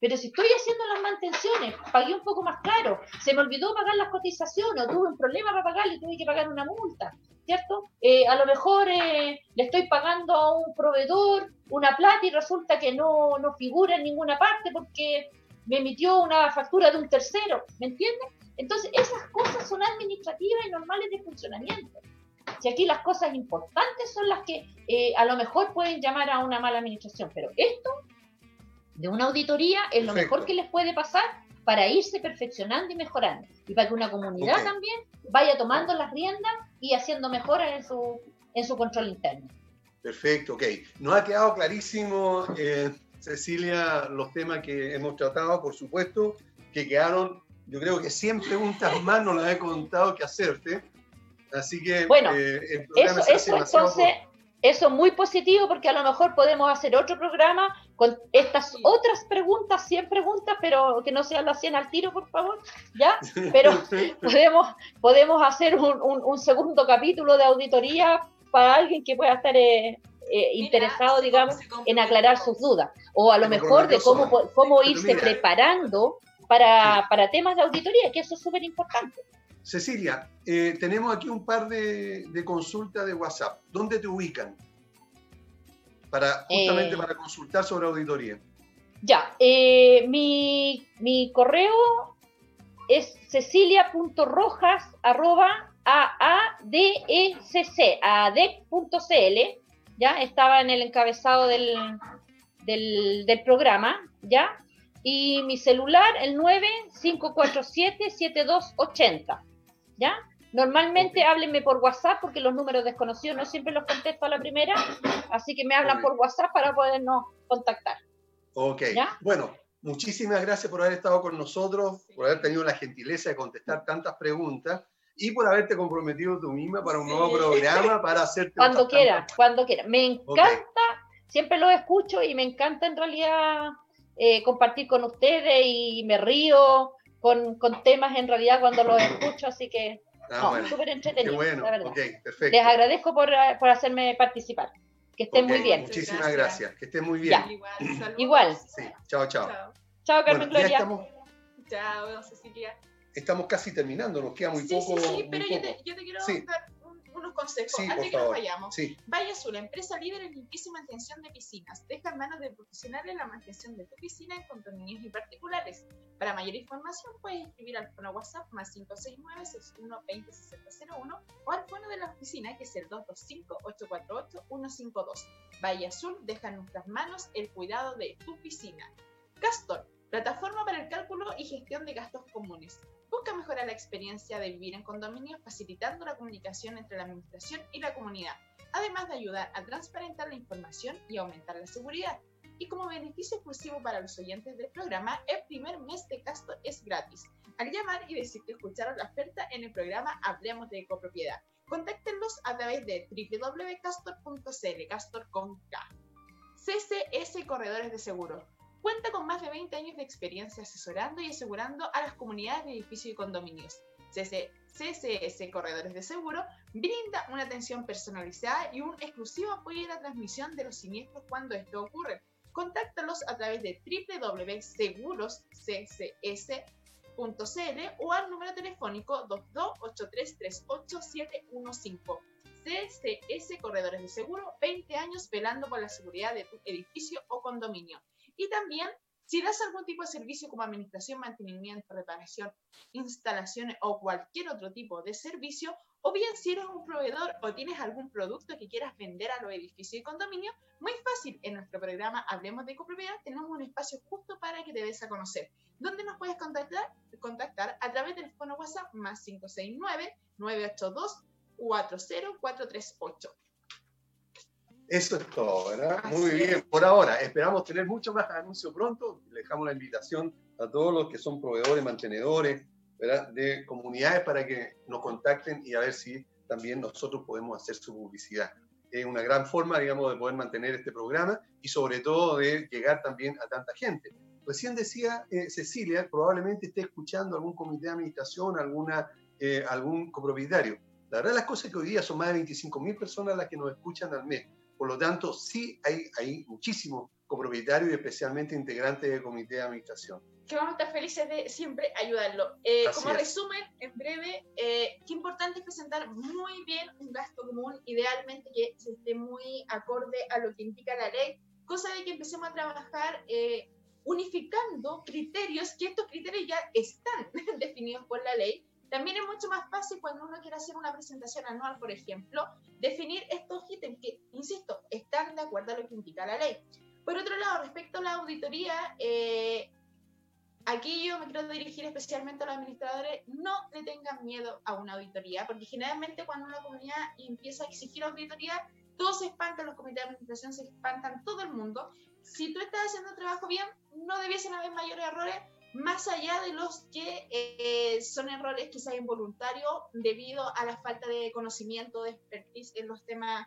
Pero si estoy haciendo las mantenciones, pagué un poco más caro, se me olvidó pagar las cotizaciones, o tuve un problema para pagar y tuve que pagar una multa, ¿cierto? Eh, a lo mejor eh, le estoy pagando a un proveedor una plata y resulta que no, no figura en ninguna parte porque me emitió una factura de un tercero, ¿me entiendes? Entonces, esas cosas son administrativas y normales de funcionamiento. Si aquí las cosas importantes son las que eh, a lo mejor pueden llamar a una mala administración, pero esto de una auditoría es lo Perfecto. mejor que les puede pasar para irse perfeccionando y mejorando. Y para que una comunidad también vaya tomando las riendas y haciendo mejoras en su, en su control interno. Perfecto, ok. Nos ha quedado clarísimo, eh, Cecilia, los temas que hemos tratado, por supuesto, que quedaron, yo creo que 100 preguntas más nos las he contado que hacerte. Así que Bueno, eh, el Eso, entonces, eso es muy positivo porque a lo mejor podemos hacer otro programa con estas otras preguntas, 100 preguntas, pero que no sean las 100 al tiro, por favor, ¿ya? Pero [LAUGHS] podemos, podemos hacer un, un- un segundo capítulo de auditoría para alguien que pueda estar eh, eh, interesado, digamos, en aclarar sus dudas. O a lo mejor de cómo, cómo irse preparando para, para temas de auditoría, que eso es súper importante. Cecilia, eh, tenemos aquí un par de, de consultas de WhatsApp. ¿Dónde te ubican? Para, justamente Eh. para consultar sobre auditoría. Ya, eh, mi, mi correo es cecilia.rojas arroba aadecc, aadec.cl, ya estaba en el encabezado del, del, del programa, ya, y mi celular el 9547-7280, ya. Normalmente háblenme por WhatsApp porque los números desconocidos no siempre los contesto a la primera, así que me hablan por WhatsApp para podernos contactar. Ok. ¿Ya? Bueno, muchísimas gracias por haber estado con nosotros, por haber tenido la gentileza de contestar tantas preguntas y por haberte comprometido tú misma para un Sí. nuevo programa [LAUGHS] para hacerte Cuando quiera, tantas- cuando quiera. Me encanta, siempre lo escucho y me encanta en realidad eh, compartir con ustedes y me río con, con temas en realidad cuando los escucho, así que Ah, no, bueno. súper Qué entretenido, bueno. la verdad. Ok, perfecto. Les agradezco por, eh, por hacerme participar. Que estén muy bien. Muchísimas Gracias. gracias. Que estén muy bien. Ya. Igual. Sí, chao, chao. Chao. Carmen Bueno, ya Gloria. estamos, Chao, Cecilia. estamos casi terminando, nos queda muy sí, poco. sí, sí, pero yo te, yo te quiero Sí. dar unos consejos Sí, antes que nos vayamos. Sí, Valle Azul, empresa líder en limpieza y mantención de piscinas. Deja en manos de profesionales la mantención de tu piscina en condominios y particulares. Para mayor información puedes escribir al fono WhatsApp más 569-6120-6001 o al fono de la oficina que es el 225-848-152. Valle Azul deja en nuestras manos el cuidado de tu piscina. Castor, plataforma para el cálculo y gestión de gastos comunes. Busca mejorar la experiencia de vivir en condominios facilitando la comunicación entre la administración y la comunidad además de ayudar a transparentar la información y aumentar la seguridad. Y como beneficio exclusivo para los oyentes del programa, el primer mes de Castor es gratis. Al llamar y decir que escucharon la oferta en el programa Hablemos de Copropiedad. Contáctenlos a través de www.castor.cl, Castor con K. CCS Corredores de Seguro. Cuenta con más de 20 años de experiencia asesorando y asegurando a las comunidades de edificios y condominios. CC CCS Corredores de Seguro brinda una atención personalizada y un exclusivo apoyo en la transmisión de los siniestros cuando esto ocurre. Contáctalos a través de www.segurosccs.cl o al número telefónico 228338715. CCS Corredores de Seguro, 20 años velando por la seguridad de tu edificio o condominio. Y también, si das algún tipo de servicio como administración, mantenimiento, reparación, instalaciones o cualquier otro tipo de servicio, o bien si eres un proveedor o tienes algún producto que quieras vender a los edificios y condominios, muy fácil, en nuestro programa Hablemos de Copropiedad tenemos un espacio justo para que te des a conocer. ¿Dónde nos puedes contactar? Contactar a través del fono WhatsApp más 569-982-40438. Eso es todo, ¿verdad? Así Muy bien. Por ahora, esperamos tener mucho más anuncio pronto. Le dejamos la invitación a todos los que son proveedores, mantenedores, ¿verdad? de comunidades para que nos contacten y a ver si también nosotros podemos hacer su publicidad. Es una gran forma, digamos, de poder mantener este programa y sobre todo de llegar también a tanta gente. Recién decía eh, Cecilia, probablemente esté escuchando algún comité de administración, alguna, eh, algún copropietario. La verdad las cosas que hoy día son más de 25.000 personas las que nos escuchan al mes. Por lo tanto, sí hay, hay muchísimos copropietarios y especialmente integrantes del comité de administración. que vamos a estar felices de siempre ayudarlo. Eh, como es. resumen, en breve, eh, qué importante es presentar muy bien un gasto común, idealmente que se esté muy acorde a lo que indica la ley, cosa de que empecemos a trabajar eh, unificando criterios, que estos criterios ya están [LAUGHS] definidos por la ley. También es mucho más fácil cuando uno quiere hacer una presentación anual, por ejemplo, definir estos ítems que, insisto, están de acuerdo a lo que indica la ley. Por otro lado, respecto a la auditoría, eh, aquí yo me quiero dirigir especialmente a los administradores, no le tengan miedo a una auditoría, porque generalmente cuando una comunidad empieza a exigir auditoría, todos se espantan, los comités de administración se espantan, todo el mundo. Si tú estás haciendo el trabajo bien, no debiesen haber mayores errores, más allá de los que eh, son errores quizás involuntarios debido a la falta de conocimiento, de expertise en los temas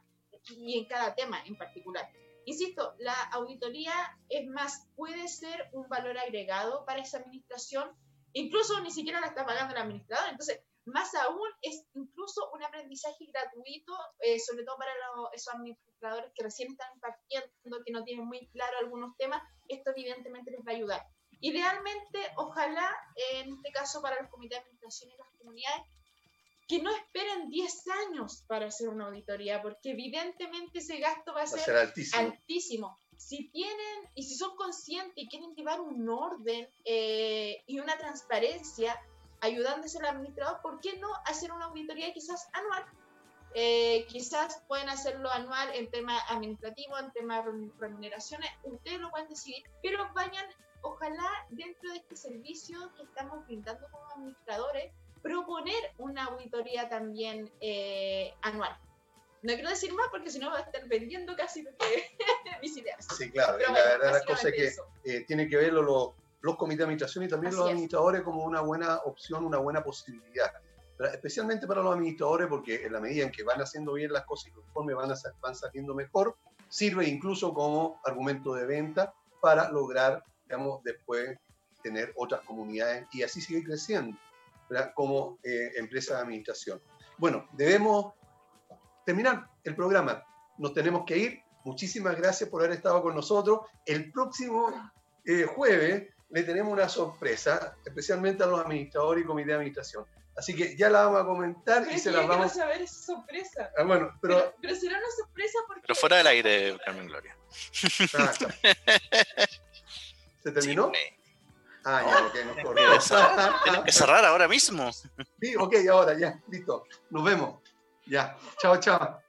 y en cada tema en particular. Insisto, la auditoría es más, puede ser un valor agregado para esa administración, incluso ni siquiera la está pagando el administrador, entonces más aún es incluso un aprendizaje gratuito, eh, sobre todo para los- esos administradores que recién están partiendo, que no tienen muy claro algunos temas, esto evidentemente les va a ayudar. Idealmente, ojalá, en este caso para los comités de administración y las comunidades, que no esperen 10 años para hacer una auditoría, porque evidentemente ese gasto va a Va a ser ser altísimo. altísimo. Si tienen y si son conscientes y quieren llevar un orden eh, y una transparencia ayudándose al administrador, ¿por qué no hacer una auditoría quizás anual? Eh, quizás pueden hacerlo anual en temas administrativos, en temas de remuneraciones, ustedes lo pueden decidir, pero vayan, ojalá dentro de este servicio que estamos brindando como administradores, proponer una auditoría también eh, anual. No quiero decir más porque si no va a estar vendiendo casi lo que [LAUGHS] mis ideas. Sí, claro. Pero y la verdad la cosa es que eh, tiene que verlo los, los comités de administración y también Así los es. administradores como una buena opción, una buena posibilidad. Especialmente para los administradores porque en la medida en que van haciendo bien las cosas y los informes van, a van saliendo mejor, sirve incluso como argumento de venta para lograr, digamos, después tener otras comunidades y así seguir creciendo ¿verdad? como eh, empresa de administración. Bueno, debemos terminar el programa. Nos tenemos que ir. Muchísimas gracias por haber estado con nosotros. El próximo eh, jueves le tenemos una sorpresa, especialmente a los administradores y comité de administración. Así que ya la vamos a comentar Pero y se quiero vamos saber esa sorpresa. Ah, bueno, pero, Pero, pero será una sorpresa porque... Pero fuera del aire, Carmen Gloria. ah, está. [LAUGHS] ¿Se terminó? Sí, Ah, ya, ok, nos [LAUGHS] cerrar, tienes que cerrar ahora mismo. Sí, ok, ahora ya, listo. Nos vemos. Ya, chao, chao.